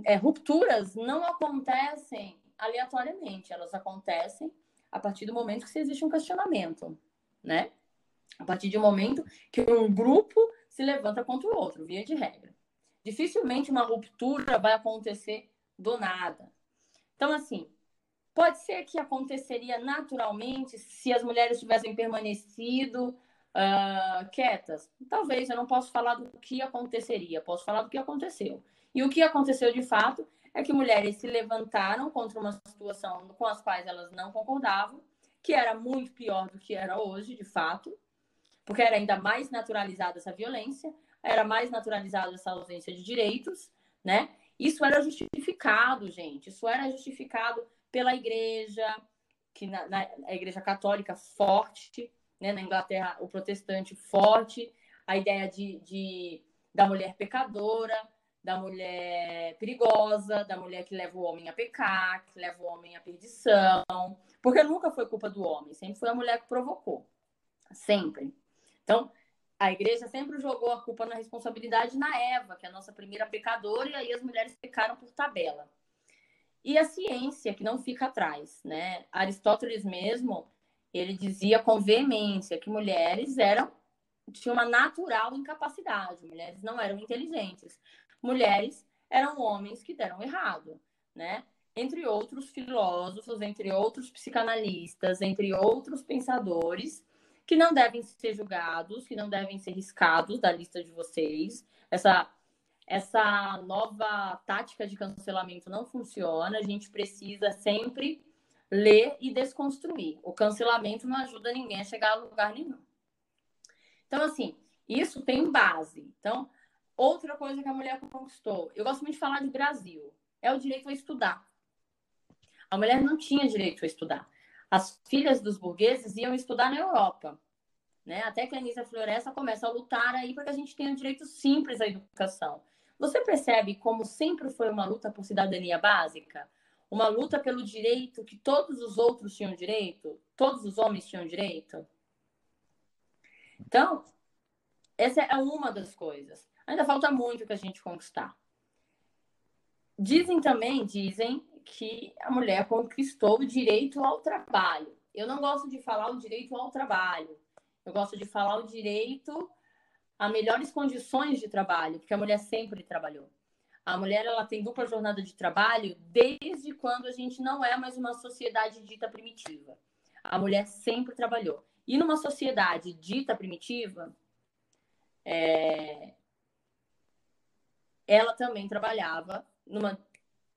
é, rupturas não acontecem aleatoriamente, elas acontecem a partir do momento que existe um questionamento, né? A partir do momento que um grupo se levanta contra o outro, via de regra. Dificilmente uma ruptura vai acontecer do nada. Então, assim, Pode ser que aconteceria naturalmente se as mulheres tivessem permanecido uh, quietas. Talvez, eu não posso falar do que aconteceria, posso falar do que aconteceu. E o que aconteceu de fato é que mulheres se levantaram contra uma situação com as quais elas não concordavam, que era muito pior do que era hoje, de fato, porque era ainda mais naturalizada essa violência, era mais naturalizada essa ausência de direitos, né? Isso era justificado, gente. Isso era justificado pela igreja, que na, na a igreja católica forte, né? na Inglaterra o protestante forte, a ideia de, de, da mulher pecadora, da mulher perigosa, da mulher que leva o homem a pecar, que leva o homem à perdição, porque nunca foi culpa do homem, sempre foi a mulher que provocou, sempre. Então, a igreja sempre jogou a culpa na responsabilidade na Eva, que é a nossa primeira pecadora, e aí as mulheres pecaram por tabela. E a ciência, que não fica atrás, né? Aristóteles mesmo, ele dizia com veemência que mulheres eram tinham uma natural incapacidade, mulheres não eram inteligentes. Mulheres eram homens que deram errado, né? Entre outros filósofos, entre outros psicanalistas, entre outros pensadores, que não devem ser julgados, que não devem ser riscados da lista de vocês. Essa, essa nova tática de cancelamento não funciona. A gente precisa sempre ler e desconstruir. O cancelamento não ajuda ninguém a chegar a lugar nenhum. Então, assim, isso tem base. Então, outra coisa que a mulher conquistou, eu gosto muito de falar de Brasil, é o direito a estudar. A mulher não tinha direito a estudar as filhas dos burgueses iam estudar na Europa. Né? Até que a Anísia Floresta começa a lutar aí para que a gente tenha um direito simples à educação. Você percebe como sempre foi uma luta por cidadania básica? Uma luta pelo direito que todos os outros tinham direito? Todos os homens tinham direito? Então, essa é uma das coisas. Ainda falta muito que a gente conquistar. Dizem também, dizem que a mulher conquistou o direito ao trabalho. Eu não gosto de falar o direito ao trabalho. Eu gosto de falar o direito a melhores condições de trabalho, porque a mulher sempre trabalhou. A mulher ela tem dupla jornada de trabalho desde quando a gente não é mais uma sociedade dita primitiva. A mulher sempre trabalhou. E numa sociedade dita primitiva, é... ela também trabalhava numa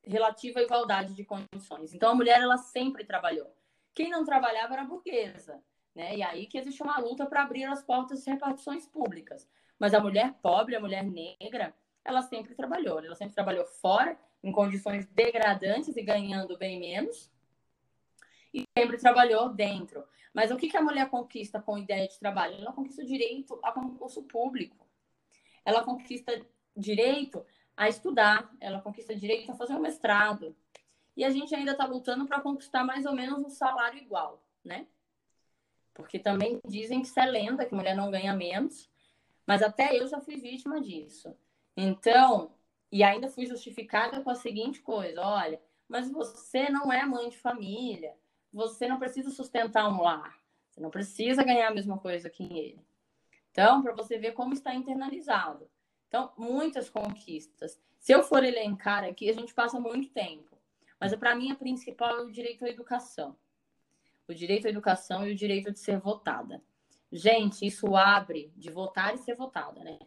relativa igualdade de condições. Então a mulher ela sempre trabalhou. Quem não trabalhava era burguesa, né? E aí que existe uma luta para abrir as portas de repartições públicas. Mas a mulher pobre, a mulher negra, ela sempre trabalhou. Ela sempre trabalhou fora, em condições degradantes e ganhando bem menos. E sempre trabalhou dentro. Mas o que, que a mulher conquista com ideia de trabalho? Ela conquista o direito a concurso público. Ela conquista direito a estudar, ela conquista direito a fazer um mestrado. E a gente ainda está lutando para conquistar mais ou menos um salário igual, né? Porque também dizem que isso é lenda, que mulher não ganha menos, mas até eu já fui vítima disso. Então, e ainda fui justificada com a seguinte coisa: olha, mas você não é mãe de família, você não precisa sustentar um lar, você não precisa ganhar a mesma coisa que ele. Então, para você ver como está internalizado. Então, muitas conquistas. Se eu for elencar aqui, a gente passa muito tempo. Mas para mim, a principal é o direito à educação. O direito à educação e o direito de ser votada. Gente, isso abre de votar e ser votada, né?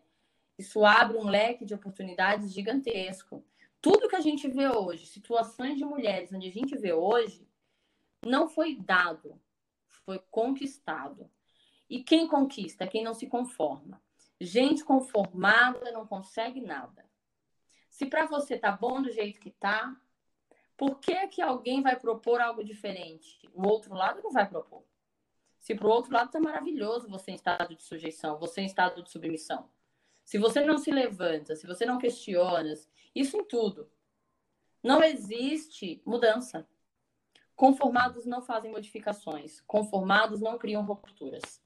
Isso abre um leque de oportunidades gigantesco. Tudo que a gente vê hoje, situações de mulheres onde a gente vê hoje, não foi dado, foi conquistado. E quem conquista? Quem não se conforma. Gente conformada não consegue nada. Se para você tá bom do jeito que tá, por que que alguém vai propor algo diferente? O outro lado não vai propor. Se para o outro lado tá maravilhoso você em estado de sujeição, você em estado de submissão. Se você não se levanta, se você não questiona, isso em tudo. Não existe mudança. Conformados não fazem modificações. Conformados não criam rupturas.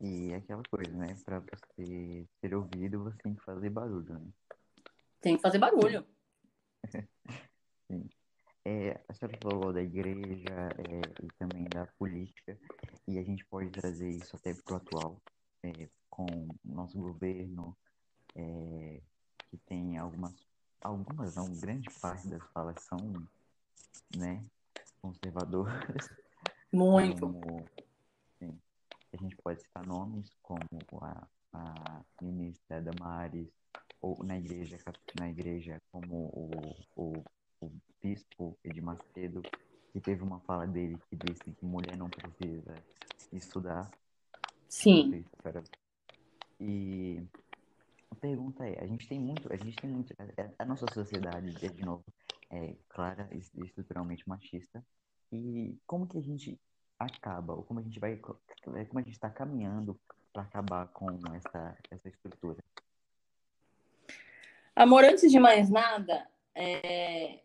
E aquela coisa, né? Pra você ser ouvido, você tem que fazer barulho, né? Tem que fazer barulho. Sim. É, a senhora falou da igreja é, e também da política, e a gente pode trazer isso até para o atual, é, nosso governo, é, que tem algumas, algumas não, grande parte das falas são né, conservadoras. Muito. Como, sim, a gente pode citar nomes como a, a ministra Damares, ou na igreja, na igreja como o, o, o bispo Ed Macedo, que teve uma fala dele que disse que mulher não precisa estudar. Sim. E a pergunta é, a gente tem muito, a gente tem muito, a, a nossa sociedade, de novo, é clara e estruturalmente machista. E como que a gente acaba, ou como a gente vai, como a gente está caminhando para acabar com essa, essa estrutura? Amor, antes de mais nada, é,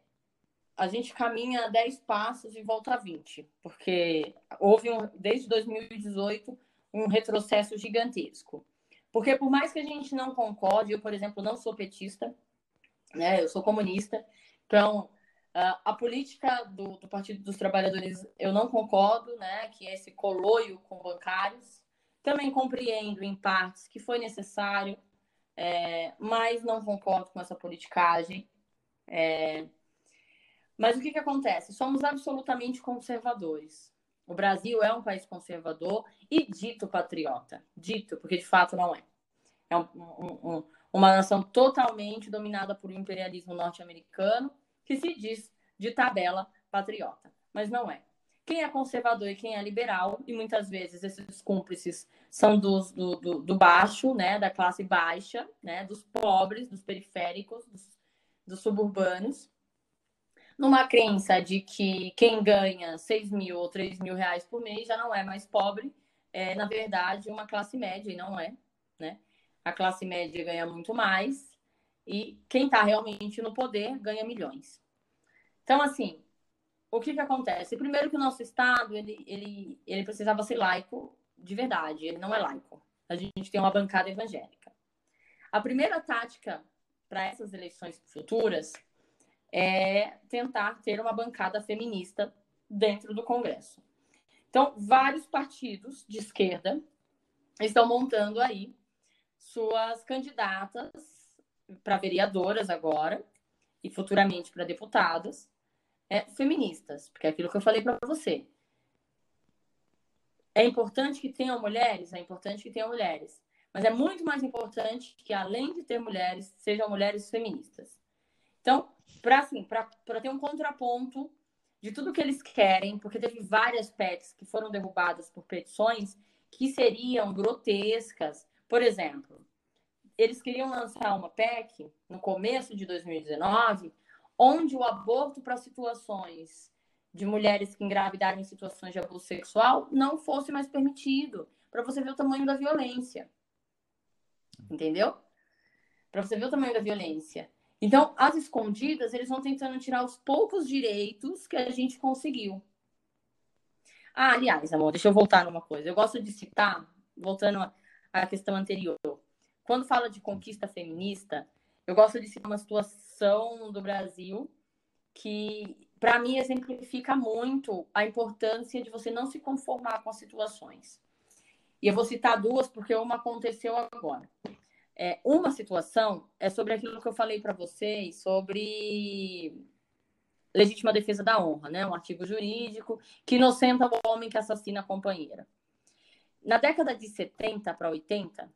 a gente caminha 10 passos e volta a 20, porque houve, um, desde 2018, um retrocesso gigantesco. Porque por mais que a gente não concorde, eu, por exemplo, não sou petista, né, eu sou comunista, então a política do, do Partido dos Trabalhadores eu não concordo, né, que é esse coloio com bancários. Também compreendo, em partes, que foi necessário, é, mas não concordo com essa politicagem. É, mas o que, que acontece? Somos absolutamente conservadores. O Brasil é um país conservador e dito patriota. Dito, porque de fato não é. É um, um, um, uma nação totalmente dominada por um imperialismo norte-americano que se diz de tabela patriota, mas não é. Quem é conservador e quem é liberal, e muitas vezes esses cúmplices são dos, do, do, do baixo, né, da classe baixa, né, dos pobres, dos periféricos, dos, dos suburbanos, numa crença de que quem ganha 6 mil ou 3 mil reais por mês já não é mais pobre, é, na verdade, uma classe média, e não é, né? A classe média ganha muito mais, e quem está realmente no poder ganha milhões. Então, assim, o que que acontece? Primeiro que o nosso Estado, ele, ele, ele precisava ser laico de verdade, ele não é laico. A gente tem uma bancada evangélica. A primeira tática para essas eleições futuras é tentar ter uma bancada feminista dentro do Congresso. Então, vários partidos de esquerda estão montando aí suas candidatas para vereadoras agora e futuramente para deputadas é, feministas, porque é aquilo que eu falei para você. É importante que tenham mulheres, é importante que tenham mulheres, mas é muito mais importante que além de ter mulheres, sejam mulheres feministas. Então, para assim, ter um contraponto de tudo que eles querem, porque teve várias PECs que foram derrubadas por petições que seriam grotescas. Por exemplo, eles queriam lançar uma PEC no começo de 2019, onde o aborto para situações de mulheres que engravidaram em situações de abuso sexual não fosse mais permitido, para você ver o tamanho da violência. Entendeu? Para você ver o tamanho da violência. Então, as escondidas, eles vão tentando tirar os poucos direitos que a gente conseguiu. Ah, aliás, amor, deixa eu voltar numa coisa. Eu gosto de citar, voltando à questão anterior. Quando fala de conquista feminista, eu gosto de citar uma situação do Brasil que, para mim, exemplifica muito a importância de você não se conformar com as situações. E eu vou citar duas, porque uma aconteceu agora. É, uma situação é sobre aquilo que eu falei para vocês sobre legítima defesa da honra, né? Um artigo jurídico que inocenta o homem que assassina a companheira. Na década de 70 para 80,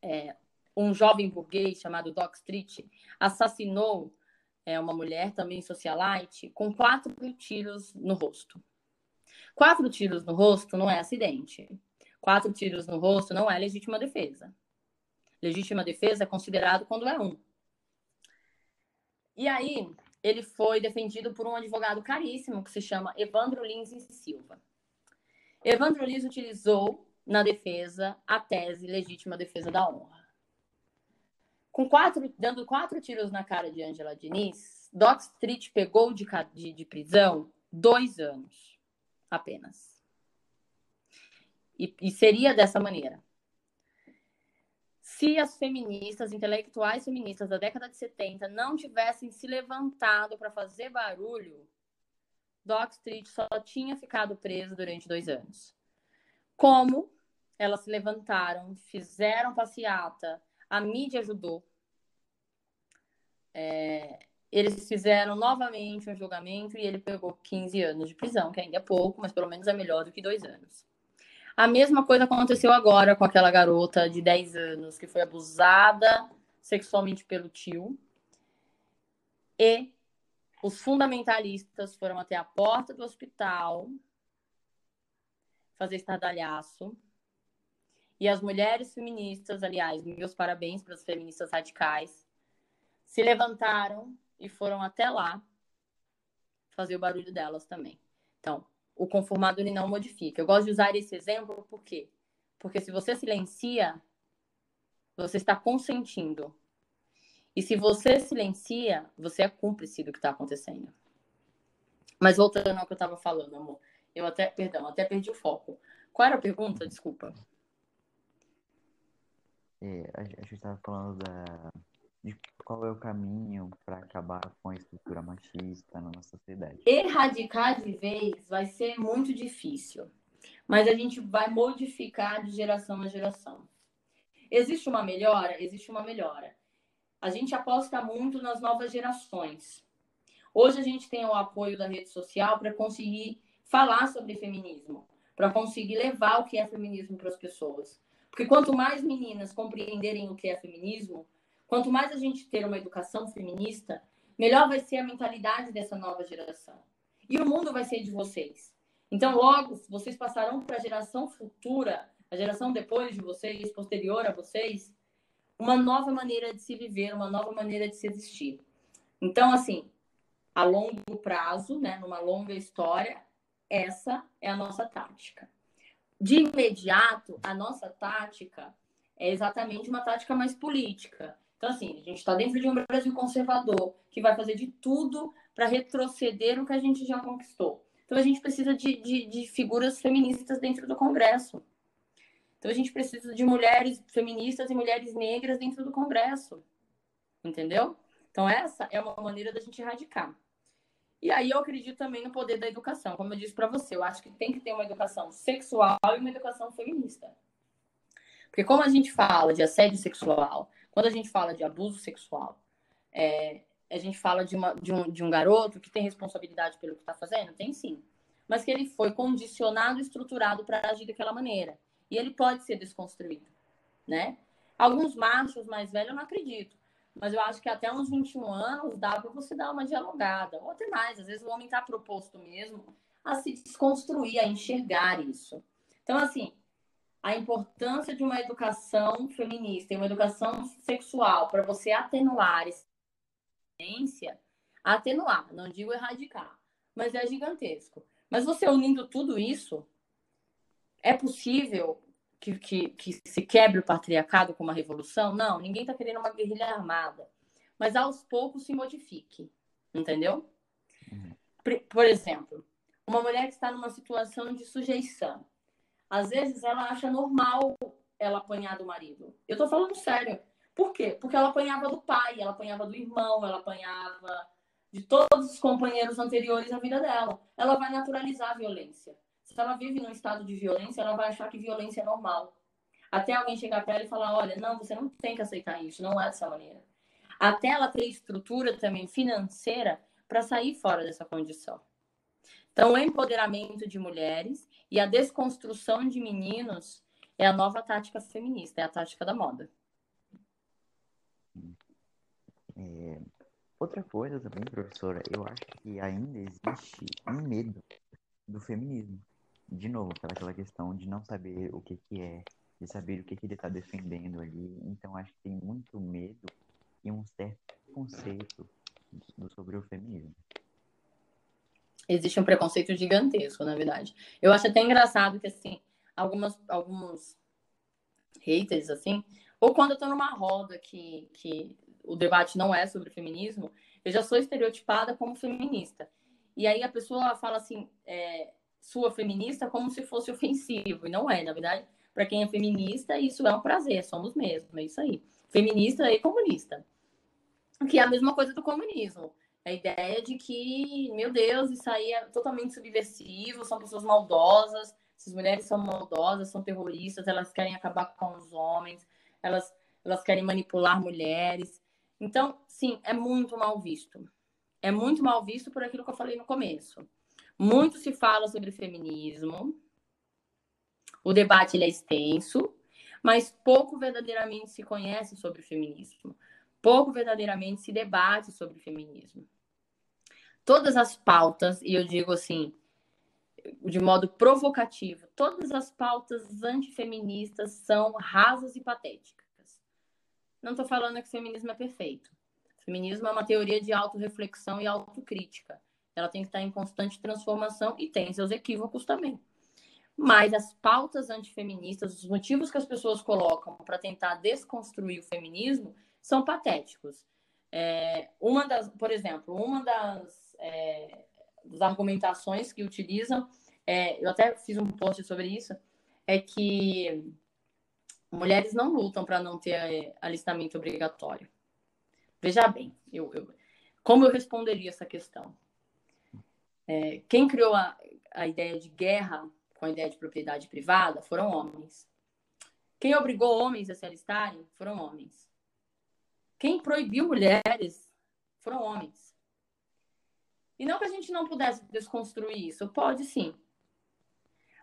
é, um jovem burguês chamado Doc Street assassinou é, uma mulher, também socialite, com quatro tiros no rosto. Quatro tiros no rosto não é acidente. Quatro tiros no rosto não é legítima defesa legítima defesa é considerado quando é um. E aí, ele foi defendido por um advogado caríssimo que se chama Evandro Lins e Silva. Evandro Lins utilizou na defesa a tese legítima defesa da honra. Com quatro, dando quatro tiros na cara de Angela Diniz, Doc Street pegou de, de, de prisão dois anos apenas. E, e seria dessa maneira se as feministas, intelectuais feministas da década de 70 não tivessem se levantado para fazer barulho, Doc Street só tinha ficado preso durante dois anos. Como elas se levantaram, fizeram passeata, a mídia ajudou. É, eles fizeram novamente um julgamento e ele pegou 15 anos de prisão, que ainda é pouco, mas pelo menos é melhor do que dois anos. A mesma coisa aconteceu agora com aquela garota de 10 anos que foi abusada sexualmente pelo tio. E os fundamentalistas foram até a porta do hospital fazer estardalhaço. E as mulheres feministas, aliás, meus parabéns para as feministas radicais, se levantaram e foram até lá fazer o barulho delas também. Então, o conformado ele não modifica. Eu gosto de usar esse exemplo por quê? Porque se você silencia, você está consentindo. E se você silencia, você é cúmplice do que está acontecendo. Mas voltando ao que eu estava falando, amor. Eu até, perdão, até perdi o foco. Qual era a pergunta? Desculpa. É, a gente estava falando da, de qual é o caminho para acabar com a estrutura machista na nossa sociedade. Erradicar de vez vai ser muito difícil, mas a gente vai modificar de geração a geração. Existe uma melhora? Existe uma melhora. A gente aposta muito nas novas gerações. Hoje a gente tem o apoio da rede social para conseguir falar sobre feminismo, para conseguir levar o que é feminismo para as pessoas. Porque quanto mais meninas compreenderem o que é feminismo, quanto mais a gente ter uma educação feminista, melhor vai ser a mentalidade dessa nova geração. E o mundo vai ser de vocês. Então, logo, vocês passarão para a geração futura, a geração depois de vocês, posterior a vocês, uma nova maneira de se viver, uma nova maneira de se existir. Então, assim, a longo prazo, né, numa longa história, essa é a nossa tática. De imediato, a nossa tática é exatamente uma tática mais política. Então, assim, a gente está dentro de um Brasil conservador que vai fazer de tudo para retroceder o que a gente já conquistou. Então, a gente precisa de, de, de figuras feministas dentro do Congresso. Então, a gente precisa de mulheres feministas e mulheres negras dentro do Congresso. Entendeu? Então, essa é uma maneira da gente erradicar. E aí eu acredito também no poder da educação. Como eu disse para você, eu acho que tem que ter uma educação sexual e uma educação feminista. Porque como a gente fala de assédio sexual, quando a gente fala de abuso sexual, é, a gente fala de, uma, de, um, de um garoto que tem responsabilidade pelo que está fazendo? Tem sim. Mas que ele foi condicionado, estruturado para agir daquela maneira. E ele pode ser desconstruído, né? Alguns machos mais velhos eu não acredito. Mas eu acho que até uns 21 anos dá para você dar uma dialogada, ou até mais. Às vezes o homem está proposto mesmo a se desconstruir, a enxergar isso. Então, assim, a importância de uma educação feminista e uma educação sexual para você atenuar essa atenuar, não digo erradicar, mas é gigantesco. Mas você unindo tudo isso, é possível que, que, que se quebre o patriarcado com uma revolução. Não, ninguém está querendo uma guerrilha armada. Mas aos poucos se modifique, entendeu? Uhum. Por exemplo, uma mulher que está numa situação de sujeição. Às vezes ela acha normal ela apanhar do marido. Eu estou falando sério. Por quê? Porque ela apanhava do pai, ela apanhava do irmão, ela apanhava de todos os companheiros anteriores na vida dela. Ela vai naturalizar a violência. Se ela vive num estado de violência, ela vai achar que violência é normal. Até alguém chegar para ela e falar: olha, não, você não tem que aceitar isso, não é dessa maneira. Até ela ter estrutura também financeira para sair fora dessa condição. Então, o empoderamento de mulheres e a desconstrução de meninos é a nova tática feminista, é a tática da moda. É, outra coisa também, professora, eu acho que ainda existe um medo do feminismo de novo, aquela questão de não saber o que, que é, de saber o que, que ele está defendendo ali. Então, acho que tem muito medo e um certo conceito sobre o feminismo. Existe um preconceito gigantesco, na verdade. Eu acho até engraçado que, assim, algumas, alguns haters, assim, ou quando eu tô numa roda que, que o debate não é sobre feminismo, eu já sou estereotipada como feminista. E aí a pessoa fala assim, é, sua feminista como se fosse ofensivo. E não é, na verdade, para quem é feminista, isso é um prazer, somos mesmo, é isso aí. Feminista e comunista. Que é a mesma coisa do comunismo. A ideia de que, meu Deus, isso aí é totalmente subversivo, são pessoas maldosas, essas mulheres são maldosas, são terroristas, elas querem acabar com os homens, elas, elas querem manipular mulheres. Então, sim, é muito mal visto. é muito mal visto por aquilo que eu falei no começo. Muito se fala sobre feminismo, o debate é extenso, mas pouco verdadeiramente se conhece sobre o feminismo, pouco verdadeiramente se debate sobre o feminismo. Todas as pautas, e eu digo assim, de modo provocativo, todas as pautas antifeministas são rasas e patéticas. Não estou falando que o feminismo é perfeito. O feminismo é uma teoria de autorreflexão e autocrítica. Ela tem que estar em constante transformação e tem seus equívocos também. Mas as pautas antifeministas, os motivos que as pessoas colocam para tentar desconstruir o feminismo são patéticos. É, uma das, por exemplo, uma das, é, das argumentações que utilizam, é, eu até fiz um post sobre isso, é que mulheres não lutam para não ter é, alistamento obrigatório. Veja bem, eu, eu, como eu responderia essa questão? É, quem criou a, a ideia de guerra com a ideia de propriedade privada foram homens. Quem obrigou homens a se alistarem foram homens. Quem proibiu mulheres foram homens. E não que a gente não pudesse desconstruir isso, pode sim.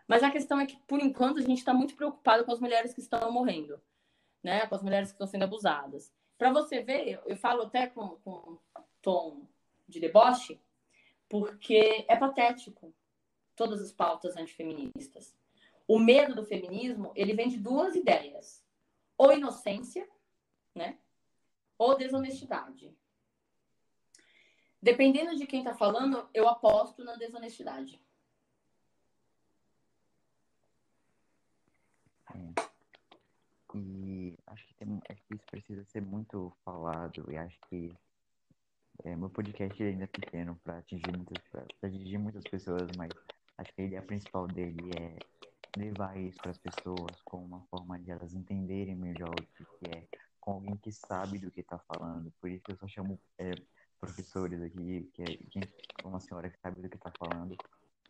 Mas a questão é que, por enquanto, a gente está muito preocupado com as mulheres que estão morrendo, né? com as mulheres que estão sendo abusadas. Para você ver, eu falo até com, com tom de deboche, porque é patético todas as pautas antifeministas. O medo do feminismo, ele vem de duas ideias. Ou inocência, né? Ou desonestidade. Dependendo de quem está falando, eu aposto na desonestidade. É. E acho que, tem, acho que isso precisa ser muito falado. E acho que é, meu podcast ainda é pequeno para atingir muitas, pra atingir muitas pessoas, mas Acho que a principal dele é levar isso para as pessoas com uma forma de elas entenderem melhor o que é, com alguém que sabe do que está falando. Por isso eu só chamo é, professores aqui, que é gente, uma senhora que sabe do que está falando,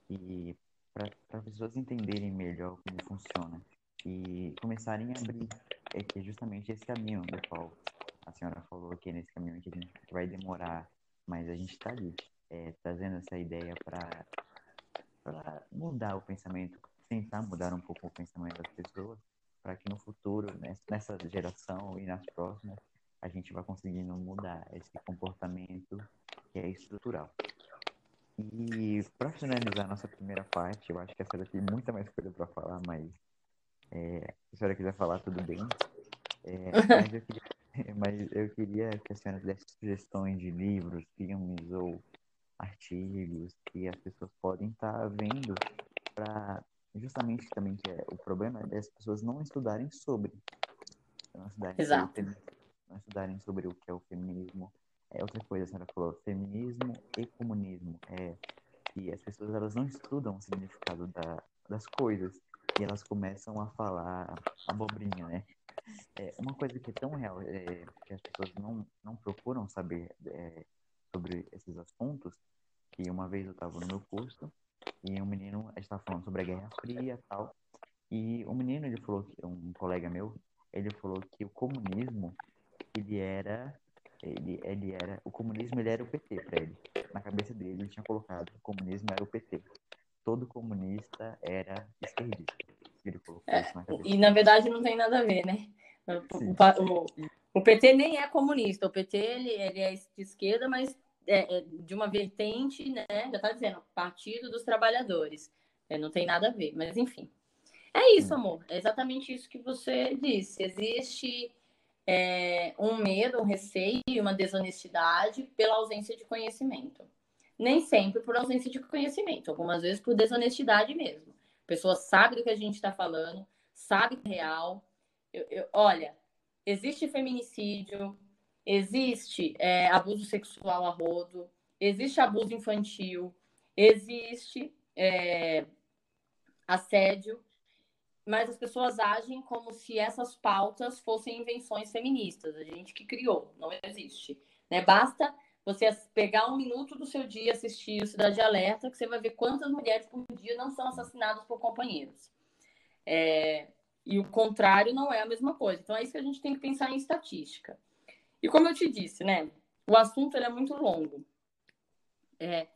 e para as pessoas entenderem melhor como funciona. E começarem a abrir é que é justamente esse caminho do qual a senhora falou que é nesse caminho que, gente, que vai demorar, mas a gente está ali é, trazendo essa ideia para mudar o pensamento, tentar mudar um pouco o pensamento das pessoas, para que no futuro, nessa geração e nas próximas, a gente vá conseguindo mudar esse comportamento que é estrutural. E para finalizar a nossa primeira parte, eu acho que a senhora tem muita mais coisa para falar, mas é, se a senhora quiser falar, tudo bem. É, mas, eu queria, mas eu queria que a senhora desse sugestões de livros, filmes ou artigos que as pessoas podem estar tá vendo para justamente também que é, o problema é as pessoas não estudarem sobre não estudarem Exato. Sobre, não estudarem sobre o que é o feminismo é outra coisa a senhora falou feminismo e comunismo é que as pessoas elas não estudam o significado da, das coisas e elas começam a falar abobrinha né é, uma coisa que é tão real é, que as pessoas não não procuram saber é, sobre esses assuntos que uma vez eu estava no meu curso e um menino estava falando sobre a Guerra Fria e tal. E o um menino, ele falou, que um colega meu, ele falou que o comunismo, ele era, ele, ele era, o comunismo ele era o PT para ele. Na cabeça dele, ele tinha colocado que o comunismo era o PT. Todo comunista era esquerdista. Ele colocou é, isso na cabeça. E na verdade não tem nada a ver, né? O, o, o, PT nem é comunista. O PT ele, ele é de esquerda, mas é, é, de uma vertente, né? Já está dizendo, Partido dos Trabalhadores. É, não tem nada a ver, mas enfim. É isso, amor. É exatamente isso que você disse. Existe é, um medo, um receio, uma desonestidade pela ausência de conhecimento. Nem sempre por ausência de conhecimento, algumas vezes por desonestidade mesmo. A pessoa sabe do que a gente está falando, sabe que é real. Eu, eu, olha, existe feminicídio, existe é, abuso sexual a rodo, existe abuso infantil, existe é, assédio, mas as pessoas agem como se essas pautas fossem invenções feministas, a gente que criou, não existe. Né? Basta você pegar um minuto do seu dia assistir o Cidade Alerta, que você vai ver quantas mulheres por dia não são assassinadas por companheiros. É, e o contrário não é a mesma coisa. Então é isso que a gente tem que pensar em estatística. E como eu te disse, né? O assunto é muito longo. É,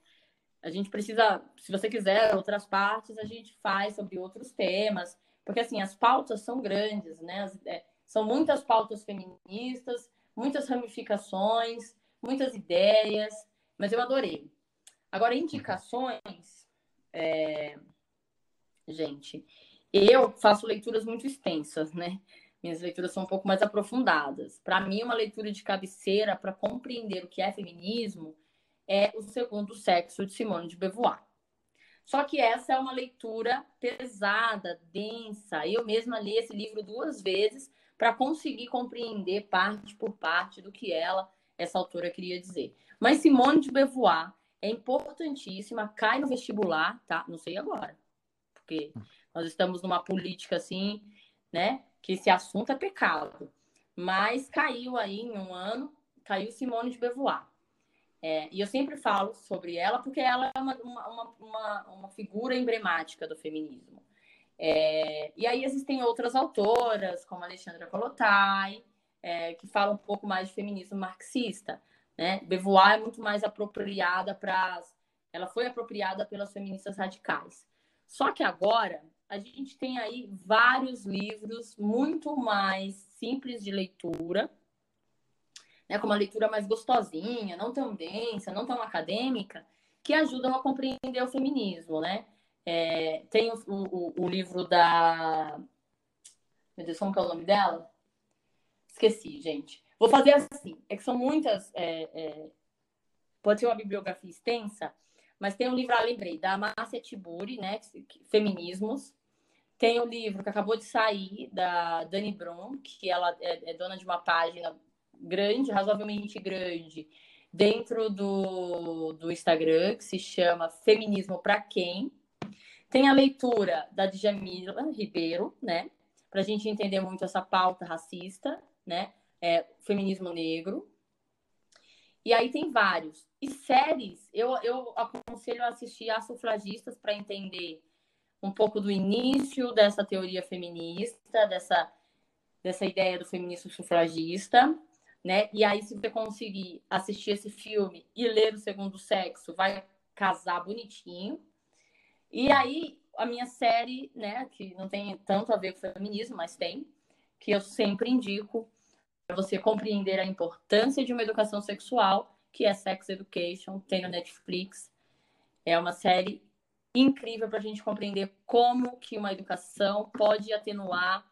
a gente precisa, se você quiser outras partes, a gente faz sobre outros temas, porque assim, as pautas são grandes, né? As, é, são muitas pautas feministas, muitas ramificações, muitas ideias, mas eu adorei. Agora, indicações, é... gente, eu faço leituras muito extensas, né? Minhas leituras são um pouco mais aprofundadas. Para mim, uma leitura de cabeceira para compreender o que é feminismo é O Segundo Sexo de Simone de Beauvoir. Só que essa é uma leitura pesada, densa. Eu mesma li esse livro duas vezes para conseguir compreender parte por parte do que ela, essa autora, queria dizer. Mas Simone de Beauvoir é importantíssima, cai no vestibular, tá? Não sei agora, porque nós estamos numa política assim, né? Que esse assunto é pecado. Mas caiu aí em um ano, caiu Simone de Beauvoir. É, e eu sempre falo sobre ela porque ela é uma, uma, uma, uma figura emblemática do feminismo. É, e aí existem outras autoras, como Alexandra Colotai, é, que falam um pouco mais de feminismo marxista. Né? Beauvoir é muito mais apropriada para. Ela foi apropriada pelas feministas radicais. Só que agora a gente tem aí vários livros muito mais simples de leitura, né, com uma leitura mais gostosinha, não tão densa, não tão acadêmica, que ajudam a compreender o feminismo, né? É, tem o, o, o, livro da... Meu Deus, como que é o nome dela? Esqueci, gente. Vou fazer assim, é que são muitas... É, é... Pode ser uma bibliografia extensa, mas tem um livro, ah, lembrei, da Márcia Tiburi, né? Feminismos. Tem o um livro que acabou de sair, da Dani Brum, que ela é, é dona de uma página grande, razoavelmente grande, dentro do, do Instagram, que se chama Feminismo para Quem. Tem a leitura da Djamila Ribeiro, né? Para a gente entender muito essa pauta racista, né? É, feminismo negro. E aí tem vários. E séries, eu, eu aconselho a assistir a Sufragistas para entender um pouco do início dessa teoria feminista, dessa, dessa ideia do feminismo sufragista né? E aí, se você conseguir assistir esse filme e ler o segundo sexo, vai casar bonitinho. E aí, a minha série, né, que não tem tanto a ver com feminismo, mas tem, que eu sempre indico para você compreender a importância de uma educação sexual, que é Sex Education, tem no Netflix. É uma série incrível para a gente compreender como que uma educação pode atenuar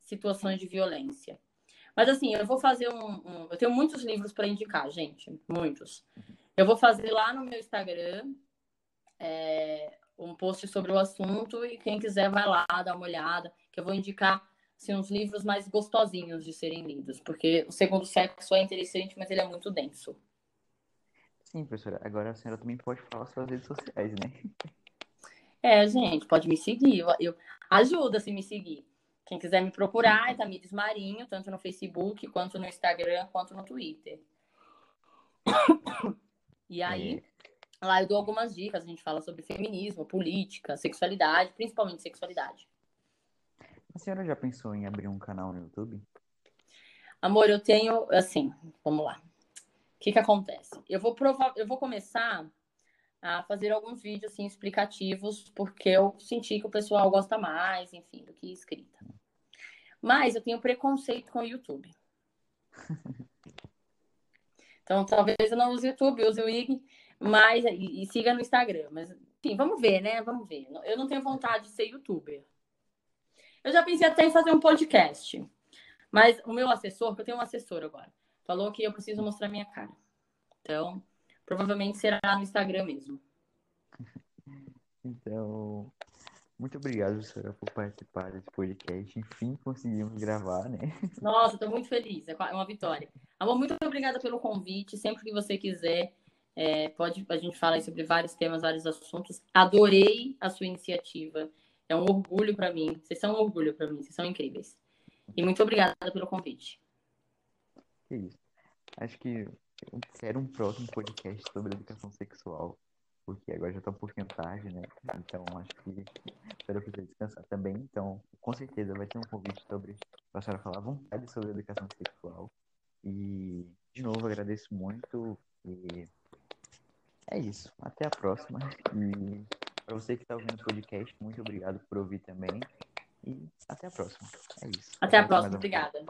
situações de violência. Mas assim, eu vou fazer um. um eu tenho muitos livros para indicar, gente. Muitos. Eu vou fazer lá no meu Instagram é, um post sobre o assunto e quem quiser vai lá dar uma olhada, que eu vou indicar assim, uns livros mais gostosinhos de serem lidos, porque o segundo sexo é interessante, mas ele é muito denso. Sim, professora. Agora a senhora também pode falar suas redes sociais, né? É, gente, pode me seguir. Eu, eu ajuda se me seguir. Quem quiser me procurar é Tamires Marinho, tanto no Facebook, quanto no Instagram, quanto no Twitter. E aí, lá eu dou algumas dicas, a gente fala sobre feminismo, política, sexualidade, principalmente sexualidade. A senhora já pensou em abrir um canal no YouTube? Amor, eu tenho, assim, vamos lá. O que que acontece? Eu vou provar, eu vou começar a fazer alguns vídeos assim explicativos, porque eu senti que o pessoal gosta mais, enfim, do que escrita. Mas eu tenho preconceito com o YouTube. Então, talvez eu não use o YouTube, use o IG, mas e, e, siga no Instagram. Mas, enfim, vamos ver, né? Vamos ver. Eu não tenho vontade de ser youtuber. Eu já pensei até em fazer um podcast. Mas o meu assessor, que eu tenho um assessor agora, falou que eu preciso mostrar minha cara. Então, provavelmente será no Instagram mesmo. Então, muito obrigado, senhora, por participar desse podcast. Enfim, conseguimos gravar, né? Nossa, estou muito feliz. É uma vitória. Amor, muito obrigada pelo convite. Sempre que você quiser, é, pode a gente falar sobre vários temas, vários assuntos. Adorei a sua iniciativa. É um orgulho para mim. Vocês são um orgulho para mim. Vocês são incríveis. E muito obrigada pelo convite. Que isso. Acho que eu quero um próximo podcast sobre educação sexual porque agora já tá um pouquinho tarde, né? Então acho que espero você descansar também. Então, com certeza vai ter um convite sobre a senhora falar à vontade sobre educação sexual. E de novo agradeço muito e é isso. Até a próxima. E para você que está ouvindo o podcast, muito obrigado por ouvir também. E até a próxima. É isso. Até a próxima. Obrigada.